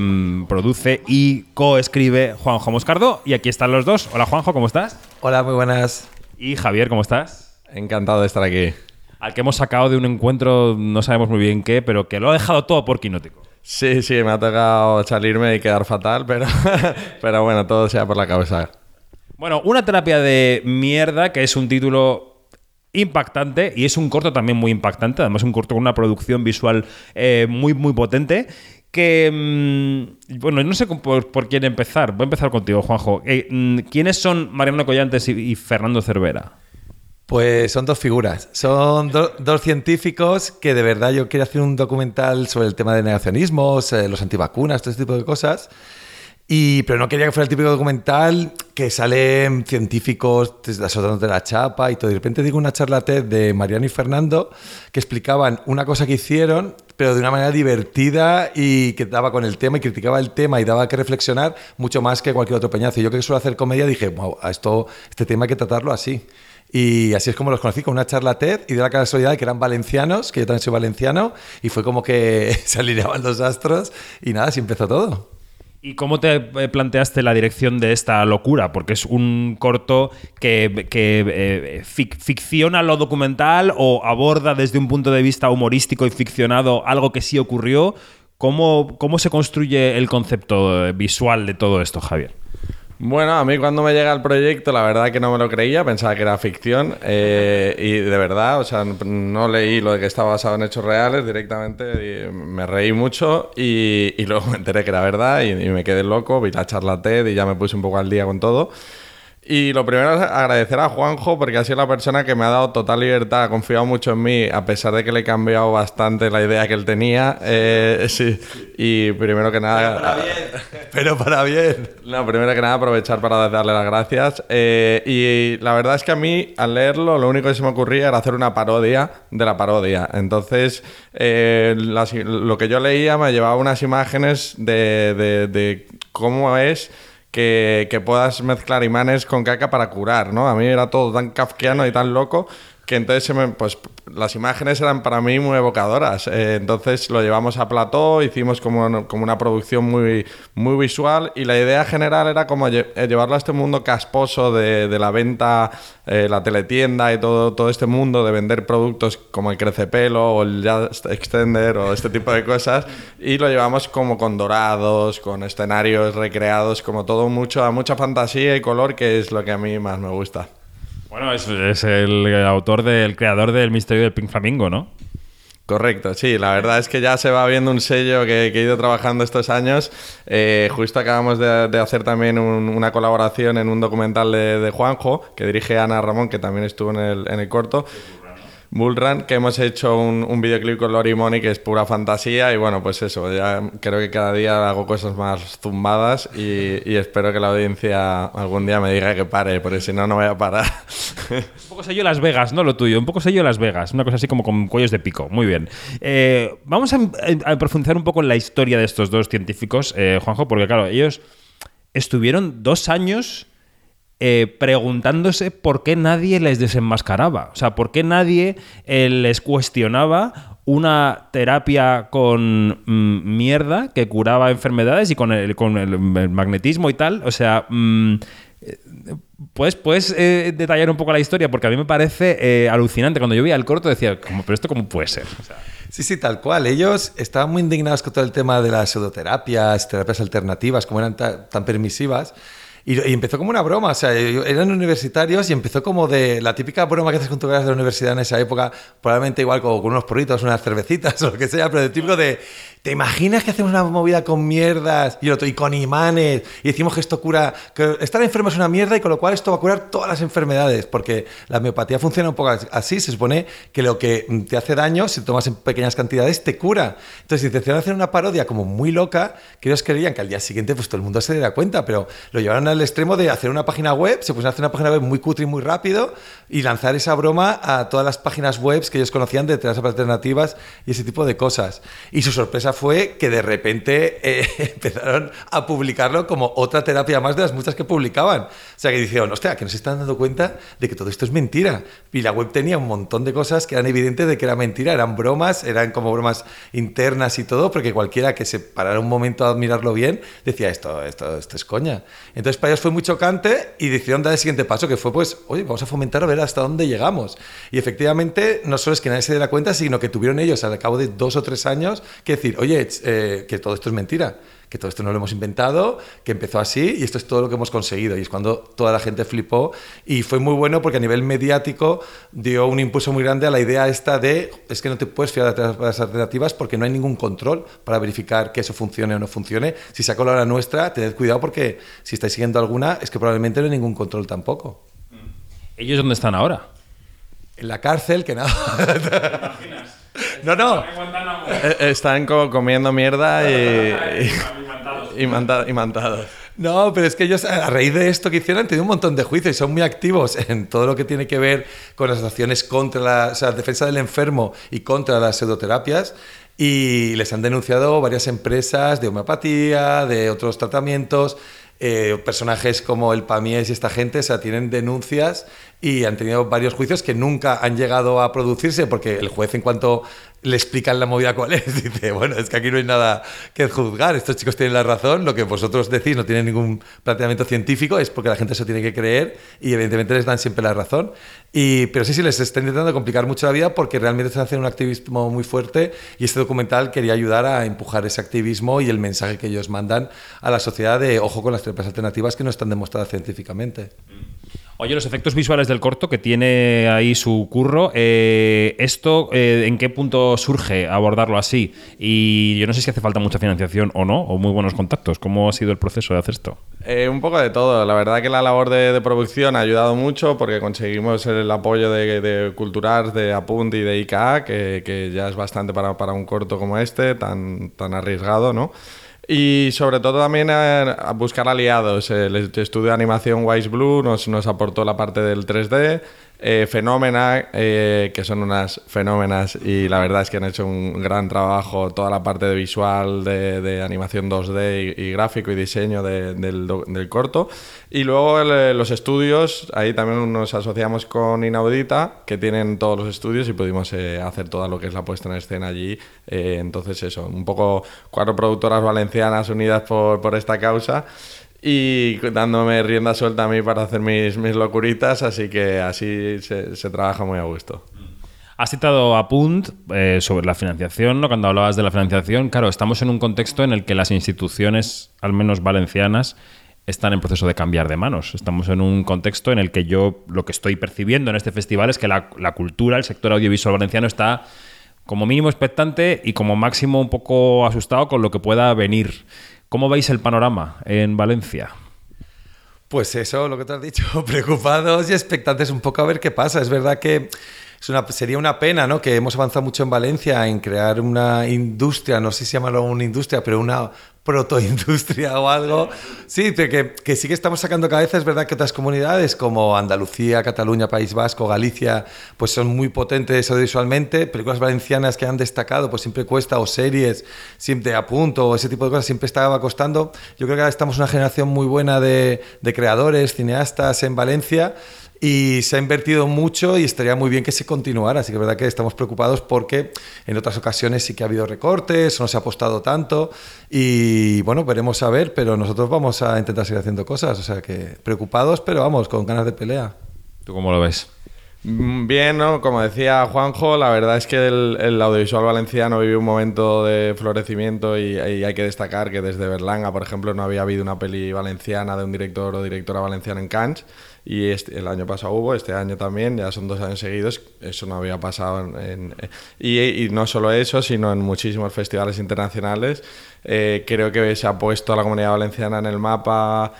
produce y coescribe Juanjo Moscardo. Y aquí están los dos. Hola Juanjo, ¿cómo estás? Hola, muy buenas. Y Javier, ¿cómo estás? Encantado de estar aquí. Al que hemos sacado de un encuentro, no sabemos muy bien qué, pero que lo ha dejado todo por quinótico. Sí, sí, me ha tocado salirme y quedar fatal, pero, [laughs] pero bueno, todo sea por la cabeza. Bueno, una terapia de mierda, que es un título impactante y es un corto también muy impactante, además un corto con una producción visual eh, muy, muy potente. Que, mmm, bueno, no sé por, por, quién empezar. Voy a empezar contigo, Juanjo. Eh, mmm, ¿Quiénes son Mariano Collantes y, y Fernando Cervera? Pues son dos figuras. Son do, dos científicos que de verdad yo quiero hacer un documental sobre el tema de negacionismos, los antivacunas, todo este tipo de cosas. Y, pero no quería que fuera el típico documental que salen científicos azotándote la chapa y todo. De repente digo una charla de Mariano y Fernando que explicaban una cosa que hicieron, pero de una manera divertida y que daba con el tema y criticaba el tema y daba que reflexionar mucho más que cualquier otro peñazo. Yo que suelo hacer comedia dije, wow, a esto, este tema hay que tratarlo así. Y así es como los conocí, con una charla TED y de la casualidad de que eran valencianos, que yo también soy valenciano, y fue como que [laughs] se alineaban los astros y nada, así empezó todo. ¿Y cómo te planteaste la dirección de esta locura? Porque es un corto que, que eh, fic ficciona lo documental o aborda desde un punto de vista humorístico y ficcionado algo que sí ocurrió. ¿Cómo, cómo se construye el concepto visual de todo esto, Javier? Bueno, a mí cuando me llega el proyecto, la verdad que no me lo creía, pensaba que era ficción eh, y de verdad, o sea, no leí lo de que estaba basado en hechos reales directamente, me reí mucho y, y, luego me enteré que era verdad y, y, me quedé loco, vi la charla TED y ya me puse un poco al día con todo. Y lo primero es agradecer a Juanjo porque ha sido la persona que me ha dado total libertad, ha confiado mucho en mí, a pesar de que le he cambiado bastante la idea que él tenía. Eh, sí. Y primero que nada. Pero para bien. [laughs] Pero para bien. No, primero que nada, aprovechar para darle las gracias. Eh, y la verdad es que a mí, al leerlo, lo único que se me ocurría era hacer una parodia de la parodia. Entonces, eh, las, lo que yo leía me llevaba unas imágenes de, de, de cómo es que, que puedas mezclar imanes con caca para curar, ¿no? A mí era todo tan kafkiano y tan loco que entonces pues, las imágenes eran para mí muy evocadoras. Eh, entonces lo llevamos a plató, hicimos como, como una producción muy, muy visual y la idea general era como eh, llevarlo a este mundo casposo de, de la venta, eh, la teletienda y todo, todo este mundo de vender productos como el crecepelo o el Just Extender o este tipo de cosas y lo llevamos como con dorados, con escenarios recreados, como todo mucho, a mucha fantasía y color que es lo que a mí más me gusta. Bueno, es, el autor del creador del misterio del Pink Flamingo, ¿no? Correcto, sí, la verdad es que ya se va viendo un sello que, he ido trabajando estos años. Eh, justo acabamos de, de hacer también un- una colaboración en un documental de, de Juanjo, que dirige Ana Ramón, que también estuvo en el, en el corto. Bullrun, que hemos hecho un, un videoclip con Lori Money que es pura fantasía y bueno, pues eso, ya creo que cada día hago cosas más zumbadas y, espero que la audiencia algún día me diga que pare, porque si no, no voy a parar. [laughs] Un poco sello Las Vegas, ¿no? Lo tuyo. Un poco sello Las Vegas. Una cosa así como con cuellos de pico. Muy bien. Eh, vamos a, a profundizar un poco en la historia de estos dos científicos, eh, Juanjo, porque claro, ellos estuvieron dos años eh, preguntándose por qué nadie les desenmascaraba. O sea, por qué nadie eh, les cuestionaba una terapia con mm, mierda que curaba enfermedades y con el, con el- magnetismo y tal. O sea, mm, eh, ¿puedes, detallar un poco la historia? Porque a mí me parece alucinante. Cuando yo vi el corto decía, ¿cómo, ¿pero esto cómo puede ser? Sí, sí, tal cual. Ellos estaban muy indignados con todo el tema de las pseudoterapias, terapias alternativas, como eran ta- tan permisivas. Y, empezó como una broma, o sea, eran universitarios y empezó como de la típica broma que haces con tu de la universidad en esa época, probablemente igual como con unos porritos, unas cervecitas [laughs] o lo que sea, pero de típico de, ¿te imaginas que hacemos una movida con mierdas y, con imanes y decimos que esto cura, que estar enfermo es una mierda y con lo cual esto va a curar todas las enfermedades? Porque la homeopatía funciona un poco así, se supone que lo que te hace daño, si tomas en pequeñas cantidades, te cura. Entonces intentaron hacer una parodia como muy loca, que ellos creían que al día siguiente pues todo el mundo se diera cuenta, pero lo llevaron al extremo de hacer una página web, se pusieron a hacer una página web muy cutre y muy rápido y lanzar esa broma a todas las páginas web que ellos conocían de terapias alternativas y ese tipo de cosas. Y su sorpresa fue que de repente eh, [laughs] empezaron a publicarlo como otra terapia más de las muchas que publicaban. O sea, que dijeron, hostia, que nos están dando cuenta de que todo esto es mentira. Y la web tenía un montón de cosas que eran evidentes de que era mentira, eran bromas, eran como bromas internas y todo, porque cualquiera que se parara un momento a admirarlo bien decía, esto, esto, esto es coña. Entonces para ellos fue muy chocante y decidieron dar el siguiente paso, que fue pues, oye, vamos a fomentar a ver hasta dónde llegamos. Y efectivamente, no solo es que nadie se diera cuenta, sino que tuvieron ellos al cabo de dos o tres años que decir, oye, eh, que todo esto es mentira que todo esto no lo hemos inventado, que empezó así y esto es todo lo que hemos conseguido. Y es cuando toda la gente flipó y fue muy bueno porque a nivel mediático dio un impulso muy grande a la idea esta de es que no te puedes fiar de las alternativas porque no hay ningún control para verificar que eso funcione o no funcione. Si saco la nuestra, tened cuidado porque si estáis siguiendo alguna es que probablemente no hay ningún control tampoco. ¿Ellos dónde están ahora? En la cárcel, que nada. No, no. Eh, Están co- comiendo mierda y, [laughs] y, y manta- y mantados. No, pero es que ellos a raíz de esto que hicieron han tenido un montón de juicios y son muy activos en todo lo que tiene que ver con las acciones contra la o sea, defensa del enfermo y contra las pseudoterapias. Y les han denunciado varias empresas de homeopatía, de otros tratamientos, eh, personajes como el Pamies y esta gente, o sea, tienen denuncias y han tenido varios juicios que nunca han llegado a producirse porque el juez en cuanto le explican la movida cuál es, [laughs] dice, bueno, es que aquí no hay nada que juzgar, estos chicos tienen la razón, lo que vosotros decís no tiene ningún planteamiento científico, es porque la gente se tiene que creer y evidentemente les dan siempre la razón. Y, pero sí, sí, les está intentando complicar mucho la vida porque realmente están haciendo un activismo muy fuerte y este documental quería ayudar a empujar ese activismo y el mensaje que ellos mandan a la sociedad de ojo con las terapias alternativas que no están demostradas científicamente. Oye, los efectos visuales del corto que tiene ahí su curro, eh, ¿esto eh, en qué punto surge abordarlo así? Y yo no sé si hace falta mucha financiación o no, o muy buenos contactos. ¿Cómo ha sido el proceso de hacer esto? Eh, un poco de todo. La verdad que la labor de, producción ha ayudado mucho porque conseguimos el apoyo de, de de Apunt y de IKA, que, ya es bastante para, un corto como este, tan arriesgado, ¿no? Y sobre todo también a, a buscar aliados. El estudio de animación Wise Blue nos, nos aportó la parte del 3D. Eh, Fenómena, eh, que son unas fenómenas y la verdad es que han hecho un gran trabajo toda la parte de visual, de, de animación 2D y, y gráfico y diseño de- del, del corto. Y luego el, eh, los estudios, ahí también nos asociamos con Inaudita, que tienen todos los estudios y pudimos eh, hacer todo lo que es la puesta en escena allí. Eh, entonces eso, un poco cuatro productoras valencianas unidas por, por esta causa y dándome rienda suelta a mí para hacer mis, mis locuritas, así que así se, se trabaja muy a gusto. Has citado a Punt eh, sobre la financiación, ¿no? Cuando hablabas de la financiación, claro, estamos en un contexto en el que las instituciones, al menos valencianas, están en proceso de cambiar de manos. Estamos en un contexto en el que yo lo que estoy percibiendo en este festival es que la, la cultura, el sector audiovisual valenciano está como mínimo expectante y como máximo un poco asustado con lo que pueda venir. ¿Cómo veis el panorama en Valencia? Pues eso, lo que te has dicho, [laughs] preocupados y expectantes un poco a ver qué pasa. Es verdad que es una, sería una pena, ¿no? Que hemos avanzado mucho en Valencia en crear una industria, no sé si llamarlo una industria, pero una protoindustria o algo. Sí, que, que sí que estamos sacando cabeza. Es verdad que otras comunidades como Andalucía, Cataluña, País Vasco, Galicia, pues son muy potentes audiovisualmente. Películas valencianas que han destacado, pues siempre cuesta, o series, siempre a punto, o ese tipo de cosas, siempre estaba costando. Yo creo que ahora estamos una generación muy buena de, de creadores, cineastas en Valencia. Y se ha invertido mucho y estaría muy bien que se continuara. Así que es verdad que estamos preocupados porque en otras ocasiones sí que ha habido recortes, no se ha apostado tanto. Y bueno, veremos a ver, pero nosotros vamos a intentar seguir haciendo cosas. O sea que preocupados, pero vamos, con ganas de pelea. ¿Tú cómo lo ves? Mm, Bien, ¿no? Como decía Juanjo, la verdad es que el, el audiovisual valenciano vive un momento de florecimiento y, y hay que destacar que desde Berlanga, por ejemplo, no había habido una peli valenciana de un director o directora valenciana en Cannes y este- el año pasado hubo, este año también, ya son dos años seguidos, eso no había pasado en... en- y, y no solo eso, sino en muchísimos festivales internacionales. Eh, creo que se ha puesto a la comunidad valenciana en el mapa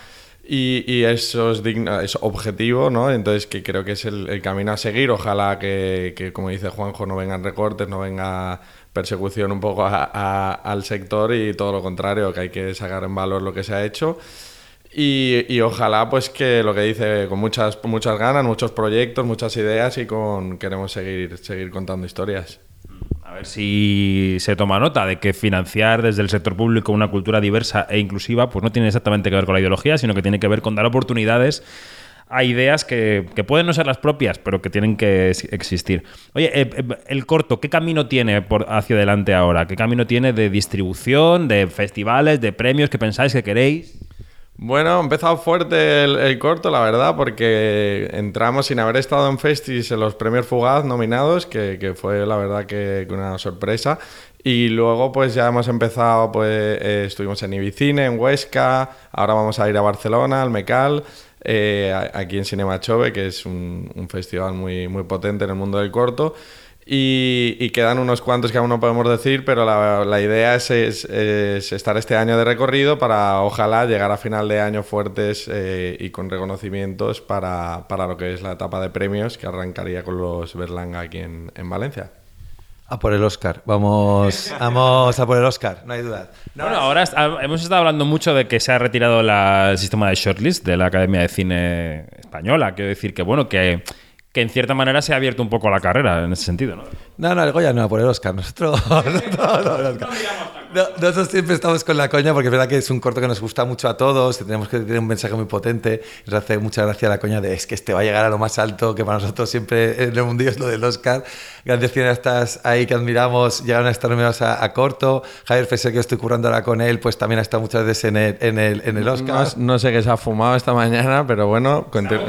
y, y eso es, digno, es objetivo, ¿no? Entonces que creo que es el, el camino a seguir. Ojalá que, que, como dice Juanjo, no vengan recortes, no venga persecución un poco a- a- al sector y todo lo contrario, que hay que sacar en valor lo que se ha hecho. Y, y ojalá pues que lo que dice con muchas, muchas ganas, muchos proyectos, muchas ideas y con queremos seguir, seguir contando historias. A ver si se toma nota de que financiar desde el sector público una cultura diversa e inclusiva pues no tiene exactamente que ver con la ideología, sino que tiene que ver con dar oportunidades a ideas que, que pueden no ser las propias, pero que tienen que existir. Oye, eh, eh, el corto, ¿qué camino tiene por hacia adelante ahora? ¿Qué camino tiene de distribución, de festivales, de premios que pensáis que queréis? Bueno, ha empezado fuerte el, corto, la verdad, porque entramos sin haber estado en festis en los premios Fugaz nominados, que, que fue la verdad que, una sorpresa. Y luego pues ya hemos empezado, pues eh, estuvimos en Ibicine, en Huesca, ahora vamos a ir a Barcelona, al Mecal, eh, aquí en Cinema Chove, que es un, un festival muy, muy potente en el mundo del corto. Y, y quedan unos cuantos que aún no podemos decir, pero la, la idea es, es- es estar este año de recorrido para ojalá llegar a final de año fuertes eh, y con reconocimientos para, para lo que es la etapa de premios que arrancaría con los Berlanga aquí en, en Valencia. A por el Oscar. Vamos, [laughs] vamos a por el Oscar, no hay duda. bueno, ahora ah, hemos estado hablando mucho de que se ha retirado la- el sistema de shortlist de la Academia de Cine Española. Quiero decir que, bueno, que, que en cierta manera se ha abierto un poco la carrera en ese sentido, ¿no? No, no, el Goya no, a por el Oscar. Nosotros, [laughs] no, no, el Oscar. No, nosotros siempre estamos con la coña porque es verdad que es un corto que nos gusta mucho a todos, que tenemos que tener un mensaje muy potente. Nos hace mucha gracia la coña de es que este va a llegar a lo más alto, que para nosotros siempre en el mundillo es lo del Oscar. Grandes cineastas ahí que admiramos llegaron a estar nominados a, a corto. Javier Fesser, que estoy currando ahora con él, pues también ha estado muchas veces en el, en el, en el Oscar. No, no sé qué se ha fumado esta mañana, pero bueno, continu-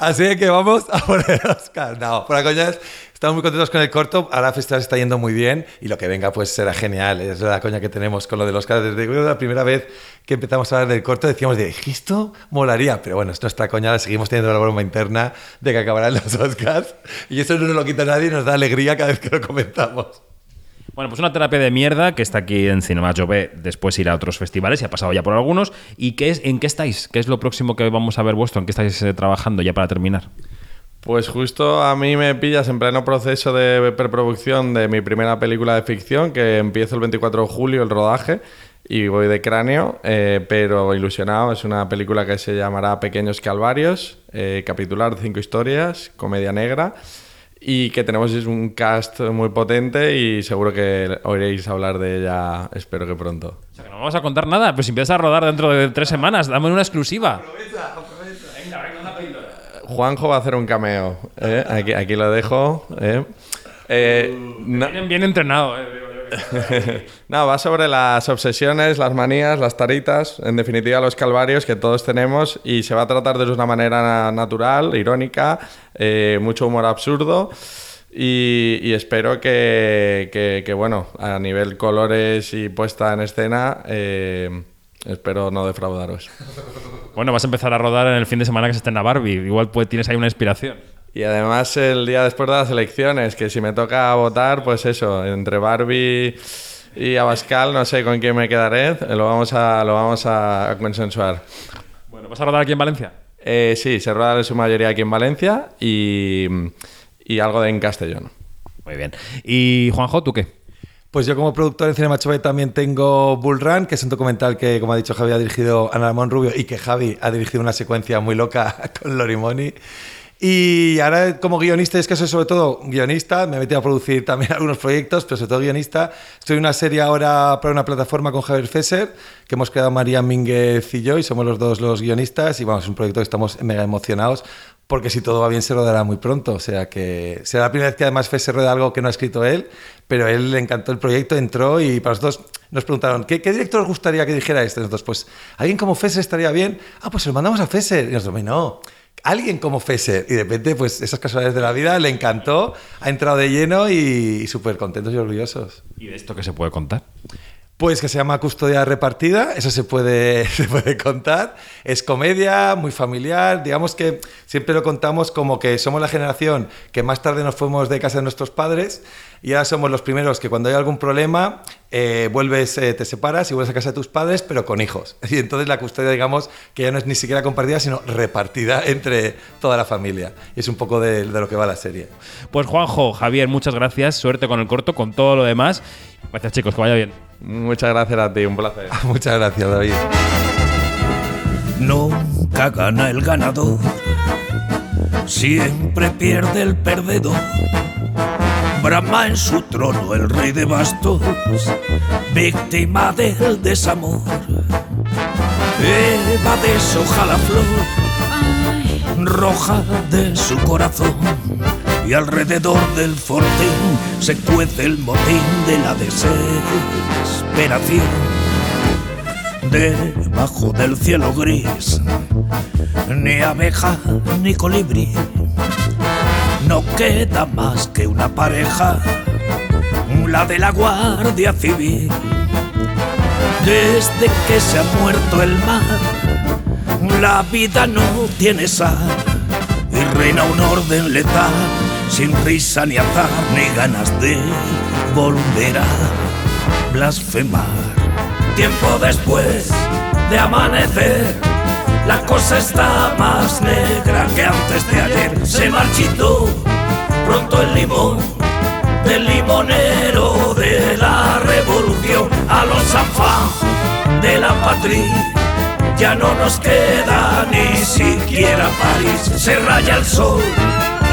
Así que vamos a por el Oscar. No, por la coña es- estamos muy contentos con el corto. Ahora el festival está yendo muy bien y lo que venga pues será genial. Es la coña que tenemos con lo del Oscar. Desde la primera vez que empezamos a hablar del corto decíamos de esto molaría, pero bueno, es nuestra coña. Seguimos teniendo la broma interna de que acabarán los Oscars y eso no nos lo quita nadie y nos da alegría cada vez que lo comentamos. Bueno, pues una terapia de mierda que está aquí en Cinema Jove, después irá a otros festivales y ha pasado ya por algunos. ¿Y qué es, en qué estáis? ¿Qué es lo próximo que vamos a ver vuestro? ¿En qué estáis eh, trabajando ya para terminar? Pues justo a mí me pillas en pleno proceso de preproducción de mi primera película de ficción, que empiezo el 24 de julio el rodaje. y voy de cráneo, eh, pero ilusionado. Es una película que se llamará Pequeños Calvarios, eh, capitular cinco historias, comedia negra y que tenemos es un cast muy potente y seguro que oiréis hablar de ella, espero que pronto. O sea, que no vamos a contar nada, pero si empiezas a rodar dentro de tres semanas, dame una exclusiva. Juanjo va a hacer un cameo. ¿eh? Aquí, aquí lo dejo. ¿eh? Eh, no- bien entrenado, eh. [laughs] no, va sobre las obsesiones, las manías, las taritas, en definitiva los calvarios que todos tenemos y se va a tratar de una manera na- natural, irónica, eh, mucho humor absurdo y, espero que, bueno, a nivel colores y puesta en escena, eh, espero no defraudaros. Bueno, vas a empezar a rodar en el fin de semana que se estrena Barbie. Igual pues, tienes ahí una inspiración. Y además el día después de las elecciones, que si me toca votar, pues eso, entre Barbie y Abascal, no sé con quién me quedaré, lo vamos a, lo vamos a consensuar. Bueno, ¿vas a rodar aquí en Valencia? Eh, sí, se rueda en su mayoría aquí en Valencia y, y algo de en Castellón. Muy bien. ¿Y Juanjo, tú qué? Pues yo como productor en Cinema Chove también tengo Bull Run, que es un documental que, como ha dicho Javi, ha dirigido Ana Ramón Rubio y que Javi ha dirigido una secuencia muy loca [laughs] con Lorimoni. Y ahora como guionista, es que soy sobre todo guionista, me he metido a producir también [laughs] algunos proyectos, pero sobre todo guionista. Estoy en una serie ahora para una plataforma con Javier Fesser, que hemos creado María Mínguez y yo, y somos los dos los guionistas, y vamos, es un proyecto que estamos mega emocionados, porque si todo va bien se rodará muy pronto, o sea que será la primera vez que además Fesser rueda algo que no ha escrito él, pero él le encantó el proyecto, entró y para nosotros nos preguntaron, ¿qué, qué director os gustaría que dijera esto? Y nosotros, pues, alguien como Fesser estaría bien. Ah, pues se lo mandamos a Fesser. Y nosotros, no, alguien como Fesser. Y de repente, pues, esas casualidades de la vida le encantó, ha entrado de lleno y, y súper contentos y orgullosos. ¿Y de esto qué se puede contar? Pues que se llama Custodia Repartida, eso se puede, [laughs] se puede contar. Es comedia, muy familiar, digamos que siempre lo contamos como que somos la generación que más tarde nos fuimos de casa de nuestros padres y ahora somos los primeros que cuando hay algún problema eh, vuelves, eh, te separas y vuelves a casa de tus padres, pero con hijos. [laughs] Y entonces la custodia, digamos, que ya no es ni siquiera compartida, sino repartida [laughs] entre toda la familia. Y es un poco de, de lo que va la serie. Pues Juanjo, Javier, muchas gracias. Suerte con el corto, con todo lo demás. Gracias, chicos, que vaya bien. Muchas gracias a ti, un placer. [laughs] Muchas gracias, David. Nunca gana el ganador, siempre pierde el perdedor. Brahma en su trono, el rey de bastos, víctima del desamor. Eva deshoja la flor, roja de su corazón, y alrededor del fortín se cuece el motín de la desesperación. Debajo del cielo gris, ni abeja ni colibrí, no queda más que una pareja, la de la Guardia Civil. Desde que se ha muerto el mar, la vida no tiene sal y reina un orden letal, sin risa ni azar ni ganas de volver a blasfemar. Tiempo después de amanecer, la cosa está más negra que antes de ayer. Se marchitó pronto el limón del limonero de la revolución a los Sanfán de la patria. Ya no nos queda ni siquiera París. Se raya el sol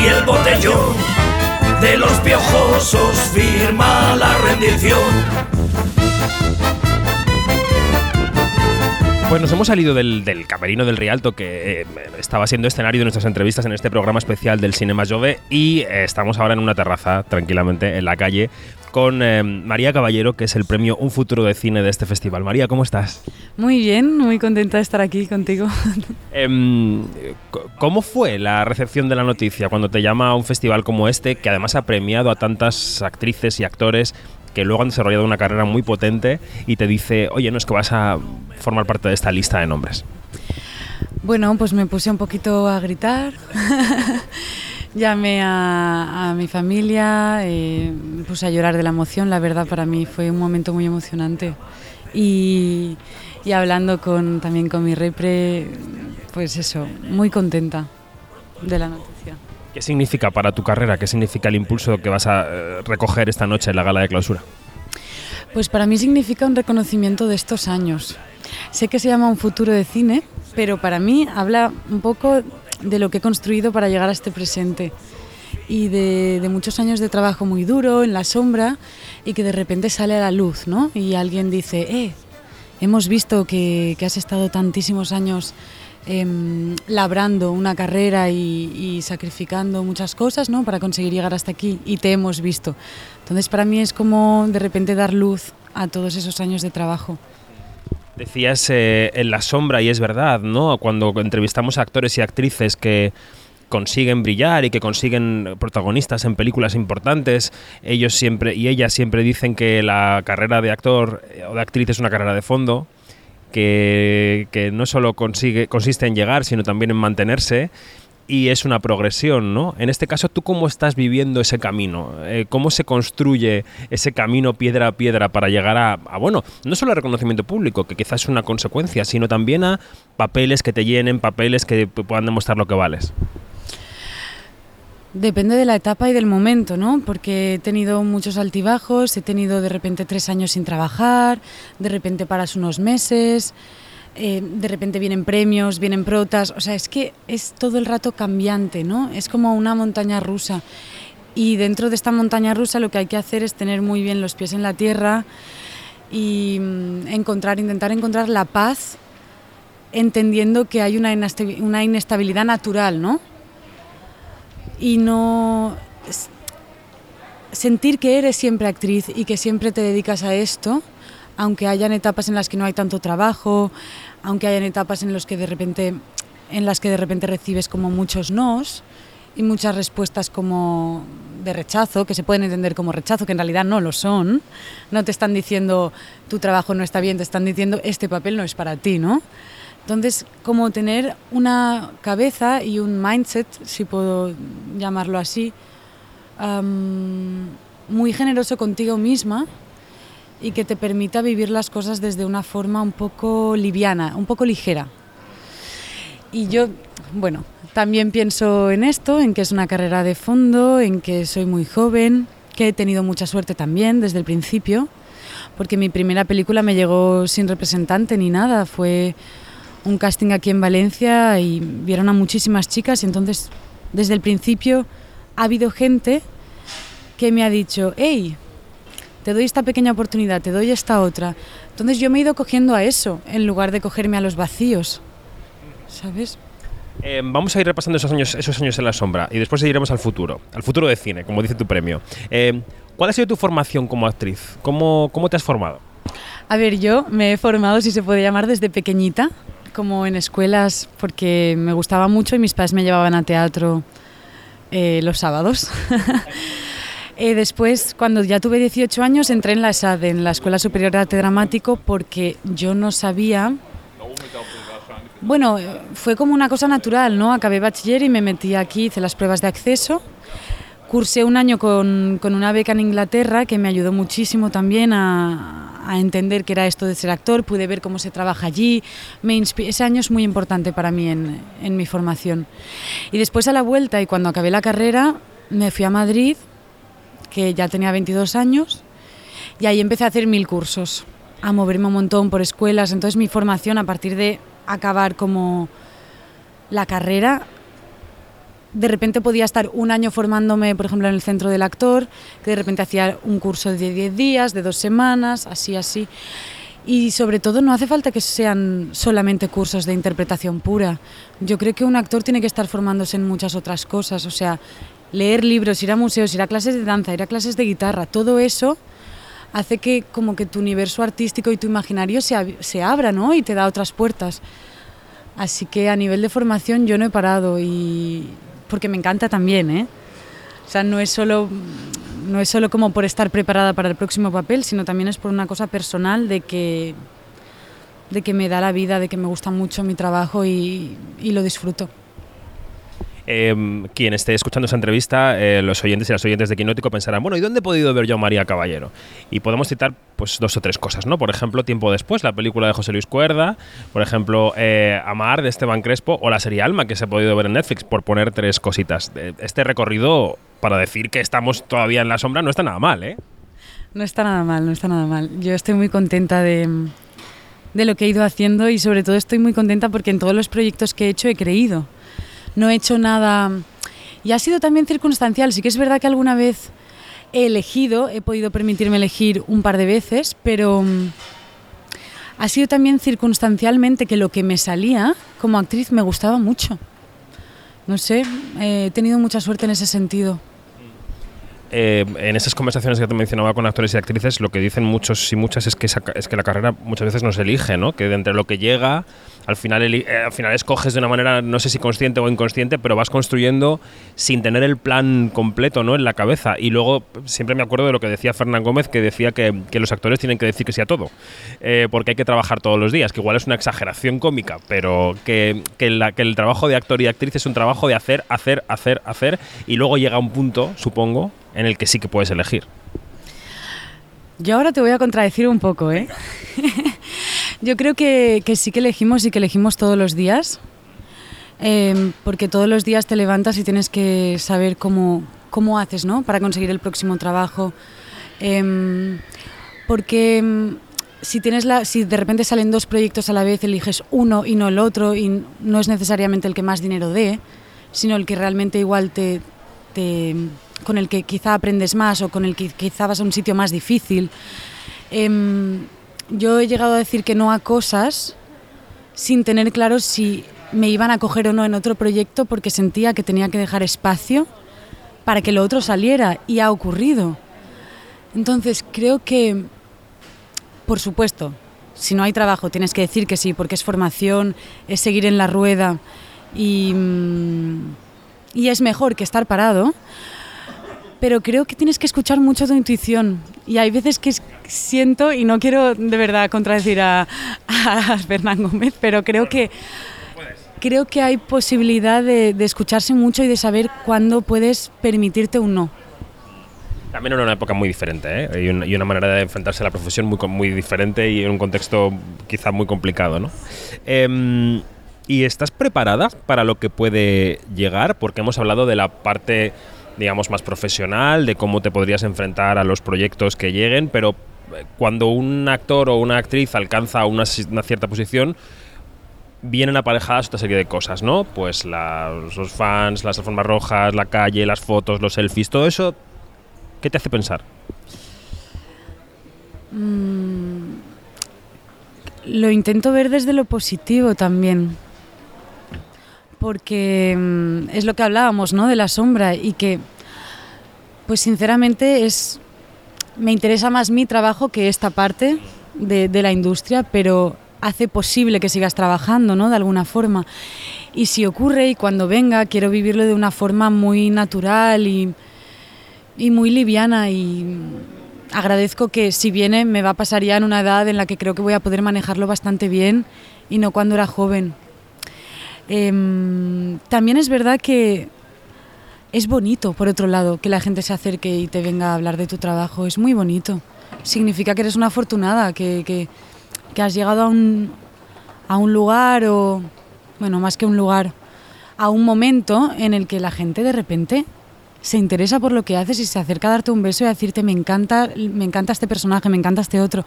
y el botellón de los piojosos firma la rendición. Pues nos hemos salido del, del camerino del Rialto, que eh, estaba siendo escenario de nuestras entrevistas en este programa especial del Cinema Jove, y eh, estamos ahora en una terraza, tranquilamente, en la calle, con eh, María Caballero, que es el premio Un Futuro de Cine de este festival. María, ¿cómo estás? Muy bien, muy contenta de estar aquí contigo. [laughs] Em, ¿Cómo fue la recepción de la noticia cuando te llama a un festival como este, que además ha premiado a tantas actrices y actores que luego han desarrollado una carrera muy potente y te dice, oye, no es que vas a formar parte de esta lista de nombres? Bueno, pues me puse un poquito a gritar. [laughs] Llamé a, a, mi familia, eh, me puse a llorar de la emoción. La verdad, para mí fue un momento muy emocionante. Y, y hablando con, también con mi repre, pues eso, muy contenta de la noticia. ¿Qué significa para tu carrera? ¿Qué significa el impulso que vas a eh, recoger esta noche en la gala de clausura? Pues para mí significa un reconocimiento de estos años. Sé que se llama un futuro de cine, pero para mí habla un poco de lo que he construido para llegar a este presente y de, muchos años de trabajo muy duro, en la sombra, y que de repente sale a la luz, ¿no? Y alguien dice, eh, hemos visto que has estado tantísimos años eh, labrando una carrera y, sacrificando muchas cosas, ¿no? Para conseguir llegar hasta aquí, y te hemos visto. Entonces para mí es como de repente dar luz a todos esos años de trabajo. Decías eh, en la sombra, y es verdad, ¿no? Cuando entrevistamos a actores y actrices que consiguen brillar y que consiguen protagonistas en películas importantes, ellos siempre y ellas siempre dicen que la carrera de actor eh, o de actriz es una carrera de fondo, que, no solo consigue, consiste en llegar, sino también en mantenerse y es una progresión, ¿no? En este caso, ¿tú cómo estás viviendo ese camino? Eh, ¿Cómo se construye ese camino piedra a piedra para llegar a, a, bueno, no solo al reconocimiento público, que quizás es una consecuencia, sino también a papeles que te llenen, papeles que puedan demostrar lo que vales? Depende de la etapa y del momento, ¿no? Porque he tenido muchos altibajos, he tenido de repente tres años sin trabajar, de repente paras unos meses, eh, de repente vienen premios, vienen protas, o sea, es que es todo el rato cambiante, ¿no? Es como una montaña rusa. Y dentro de esta montaña rusa lo que hay que hacer es tener muy bien los pies en la tierra y mm, encontrar, intentar encontrar la paz entendiendo que hay una inestabilidad natural, ¿no? Y no sentir que eres siempre actriz y que siempre te dedicas a esto, aunque hayan etapas en las que no hay tanto trabajo, aunque hayan etapas en las que de repente en las que de repente recibes como muchos nos y muchas respuestas como de rechazo, que se pueden entender como rechazo, que en realidad no lo son. No te están diciendo tu trabajo no está bien, te están diciendo este papel no es para ti, ¿no? Entonces, como tener una cabeza y un mindset, si puedo llamarlo así, um, muy generoso contigo misma y que te permita vivir las cosas desde una forma un poco liviana, un poco ligera. Y yo, bueno, también pienso en esto, en que es una carrera de fondo, en que soy muy joven, que he tenido mucha suerte también desde el principio, porque mi primera película me llegó sin representante ni nada, fue un casting aquí en Valencia y vieron a muchísimas chicas y entonces desde el principio ha habido gente que me ha dicho, hey, te doy esta pequeña oportunidad, te doy esta otra. Entonces yo me he ido cogiendo a eso en lugar de cogerme a los vacíos, ¿sabes? Eh, vamos a ir repasando esos años, esos años en la sombra y después iremos al futuro, al futuro de cine, como dice tu premio. Eh, ¿Cuál ha sido tu formación como actriz? ¿Cómo, ¿Cómo te has formado? A ver, yo me he formado, si se puede llamar, desde pequeñita como en escuelas porque me gustaba mucho y mis padres me llevaban a teatro eh, los sábados. [laughs] eh, después, cuando ya tuve 18 años, entré en la ESAD, en la Escuela Superior de Arte Dramático, porque yo no sabía... Bueno, fue como una cosa natural, ¿no? Acabé bachiller y me metí aquí, hice las pruebas de acceso. Cursé un año con, con una beca en Inglaterra que me ayudó muchísimo también a, a entender qué era esto de ser actor, pude ver cómo se trabaja allí. Me ese año es muy importante para mí en, en mi formación. Y después a la vuelta y cuando acabé la carrera me fui a Madrid, que ya tenía 22 años, y ahí empecé a hacer mil cursos, a moverme un montón por escuelas. Entonces mi formación a partir de acabar como la carrera de repente podía estar un año formándome, por ejemplo, en el centro del actor, que de repente hacía un curso de 10 días, de dos semanas, así, así. Y sobre todo no hace falta que sean solamente cursos de interpretación pura. Yo creo que un actor tiene que estar formándose en muchas otras cosas, o sea, leer libros, ir a museos, ir a clases de danza, ir a clases de guitarra, todo eso hace que como que tu universo artístico y tu imaginario se, se abra, ¿no? Y te da otras puertas. Así que a nivel de formación yo no he parado y porque me encanta también, ¿eh? O sea, no es solo no es solo como por estar preparada para el próximo papel, sino también es por una cosa personal de que de que me da la vida, de que me gusta mucho mi trabajo y, y lo disfruto. Eh, quien esté escuchando esa entrevista, eh, los oyentes y las oyentes de Quinótico pensarán, bueno, ¿y dónde he podido ver yo a María Caballero? Y podemos citar pues dos o tres cosas, ¿no? Por ejemplo, Tiempo después, la película de José Luis Cuerda, por ejemplo, eh, Amar de Esteban Crespo o la serie Alma que se ha podido ver en Netflix, por poner tres cositas. Este recorrido, para decir que estamos todavía en la sombra, no está nada mal, ¿eh? No está nada mal, no está nada mal. Yo estoy muy contenta de, de lo que he ido haciendo y sobre todo estoy muy contenta porque en todos los proyectos que he hecho he creído. No he hecho nada... Y ha sido también circunstancial. Sí que es verdad que alguna vez he elegido, he podido permitirme elegir un par de veces, pero mm, ha sido también circunstancialmente que lo que me salía como actriz me gustaba mucho. No sé, eh, he tenido mucha suerte en ese sentido. Eh, en esas conversaciones que te mencionaba con actores y actrices, lo que dicen muchos y muchas es que, es que la carrera muchas veces no se elige, ¿no? que de entre lo que llega, al final, eh, al final escoges de una manera, no sé si consciente o inconsciente, pero vas construyendo sin tener el plan completo ¿no? en la cabeza. Y luego siempre me acuerdo de lo que decía Fernán Gómez, que decía que, que los actores tienen que decir que sí a todo, eh, porque hay que trabajar todos los días, que igual es una exageración cómica, pero que, que el trabajo de actor y actriz es un trabajo de hacer, hacer, hacer, hacer, y luego llega un punto, supongo, en el que sí que puedes elegir. Yo ahora te voy a contradecir un poco, ¿eh? [laughs] Yo creo que, que, sí que elegimos y que elegimos todos los días, eh, porque todos los días te levantas y tienes que saber cómo, cómo haces, ¿no? Para conseguir el próximo trabajo. Eh, porque mm, si, tienes la, si de repente salen dos proyectos a la vez, eliges uno y no el otro, y no es necesariamente el que más dinero dé, sino el que realmente igual te, te con el que quizá aprendes más o con el que quizá vas a un sitio más difícil. Eh, yo he llegado a decir que no a cosas sin tener claro si me iban a coger o no en otro proyecto porque sentía que tenía que dejar espacio para que lo otro saliera y ha ocurrido. Entonces creo que, por supuesto, si no hay trabajo tienes que decir que sí porque es formación, es seguir en la rueda y, y es mejor que estar parado pero creo que tienes que escuchar mucho tu intuición. Y hay veces que siento, y no quiero de verdad contradecir a, a [laughs] Fernán Gómez, pero creo que, creo que hay posibilidad de, de escucharse mucho y de saber cuándo puedes permitirte un no. También era una época muy diferente ¿eh? y, una, y, una, manera de enfrentarse a la profesión muy, muy diferente y en un contexto quizá muy complicado. ¿no? Eh, ¿Y estás preparada para lo que puede llegar? Porque hemos hablado de la parte digamos, más profesional, de cómo te podrías enfrentar a los proyectos que lleguen, pero cuando un actor o una actriz alcanza una, una cierta posición, vienen aparejadas otra serie de cosas, ¿no? Pues los fans, las alfombras rojas, la calle, las fotos, los selfies, todo eso, ¿qué te hace pensar? Mm, lo intento ver desde lo positivo también porque mm, es lo que hablábamos, ¿no? De la sombra y que, pues sinceramente es, me interesa más mi trabajo que esta parte de, la industria, pero hace posible que sigas trabajando, ¿no? De alguna forma. Y si ocurre y cuando venga, quiero vivirlo de una forma muy natural y, y muy liviana y agradezco que si viene me va a pasar ya en una edad en la que creo que voy a poder manejarlo bastante bien y no cuando era joven. Eh, también es verdad que es bonito, por otro lado, que la gente se acerque y te venga a hablar de tu trabajo. Es muy bonito. Significa que eres una afortunada, que, que, que has llegado a un, a un lugar o, bueno, más que un lugar, a un momento en el que la gente de repente se interesa por lo que haces y se acerca a darte un beso y a decirte me encanta, me encanta este personaje, me encanta este otro.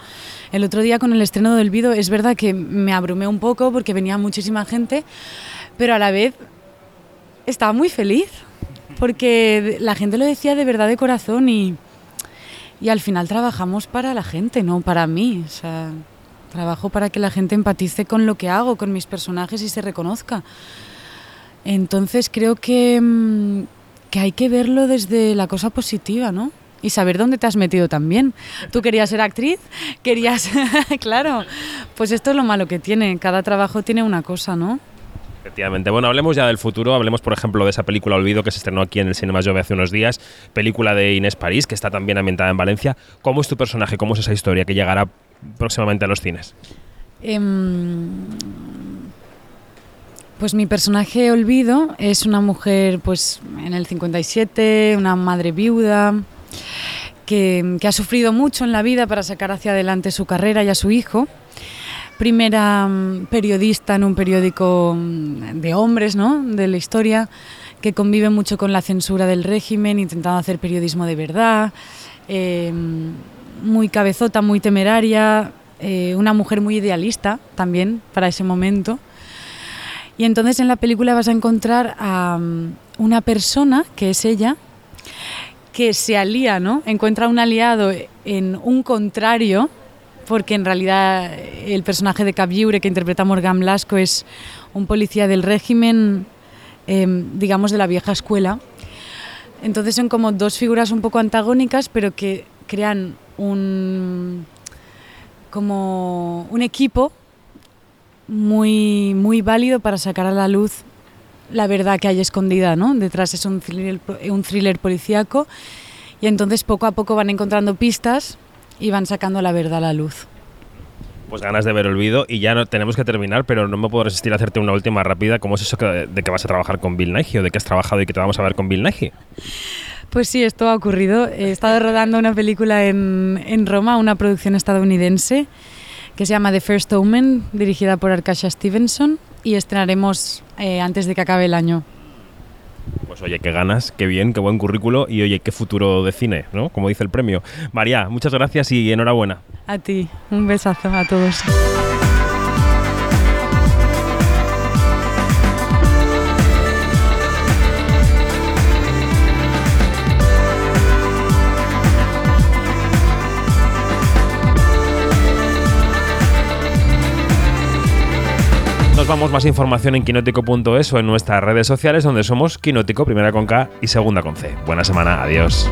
El otro día con el estreno del vídeo es verdad que me abrumé un poco porque venía muchísima gente, pero a la vez estaba muy feliz porque la gente lo decía de verdad de corazón y, y al final trabajamos para la gente, no para mí. Trabajo para que la gente empatice con lo que hago, con mis personajes y se reconozca. Entonces creo que que hay que verlo desde la cosa positiva, ¿no? Y saber dónde te has metido también. Tú querías ser actriz, querías, [laughs] claro, pues esto es lo malo que tiene, cada trabajo tiene una cosa, ¿no? Efectivamente. Bueno, hablemos ya del futuro. Hablemos, por ejemplo, de esa película Olvido que se estrenó aquí en el Cinema Jove hace unos días. Película de Inés París, que está también ambientada en Valencia. ¿Cómo es tu personaje? ¿Cómo es esa historia que llegará próximamente a los cines? Eh, pues mi personaje Olvido es una mujer pues en el 57, una madre viuda que, que, ha sufrido mucho en la vida para sacar hacia adelante su carrera y a su hijo. Primera um, periodista en un periódico de hombres, ¿no? De la historia, que convive mucho con la censura del régimen, intentando hacer periodismo de verdad. Eh, muy cabezota, muy temeraria, eh, una mujer muy idealista también para ese momento. Y entonces en la película vas a encontrar a mm, una persona, que es ella, que se alía, ¿no? Encuentra un aliado en un contrario, porque en realidad el personaje de Cabiure que interpreta Morgan Blasco es un policía del régimen, em, digamos, de la vieja escuela. Entonces son como dos figuras un poco antagónicas, pero que crean un como un equipo muy, muy válido para sacar a la luz la verdad que hay escondida, ¿no? Detrás es un thriller, un thriller policíaco y entonces poco a poco van encontrando pistas y van sacando la verdad a la luz. Pues ganas de ver Olvido y ya no, tenemos que terminar, pero no me puedo resistir a hacerte una última rápida. ¿Cómo es eso de que vas a trabajar con Bill Nighy o de que has trabajado y que te vamos a ver con Bill Nighy? Pues sí, esto ha ocurrido. He estado rodando una película en, en Roma, una producción estadounidense que se llama The First Omen, dirigida por Arkasha Stevenson, y estrenaremos eh, antes de que acabe el año. Pues oye, qué ganas, qué bien, qué buen currículo y oye, qué futuro de cine, ¿no? Como dice el premio. María, muchas gracias y enhorabuena. A ti, un besazo a todos. Nos vamos más información en quinótico.es o en nuestras redes sociales donde somos Quinótico, primera con K y segunda con C. Buena semana, adiós.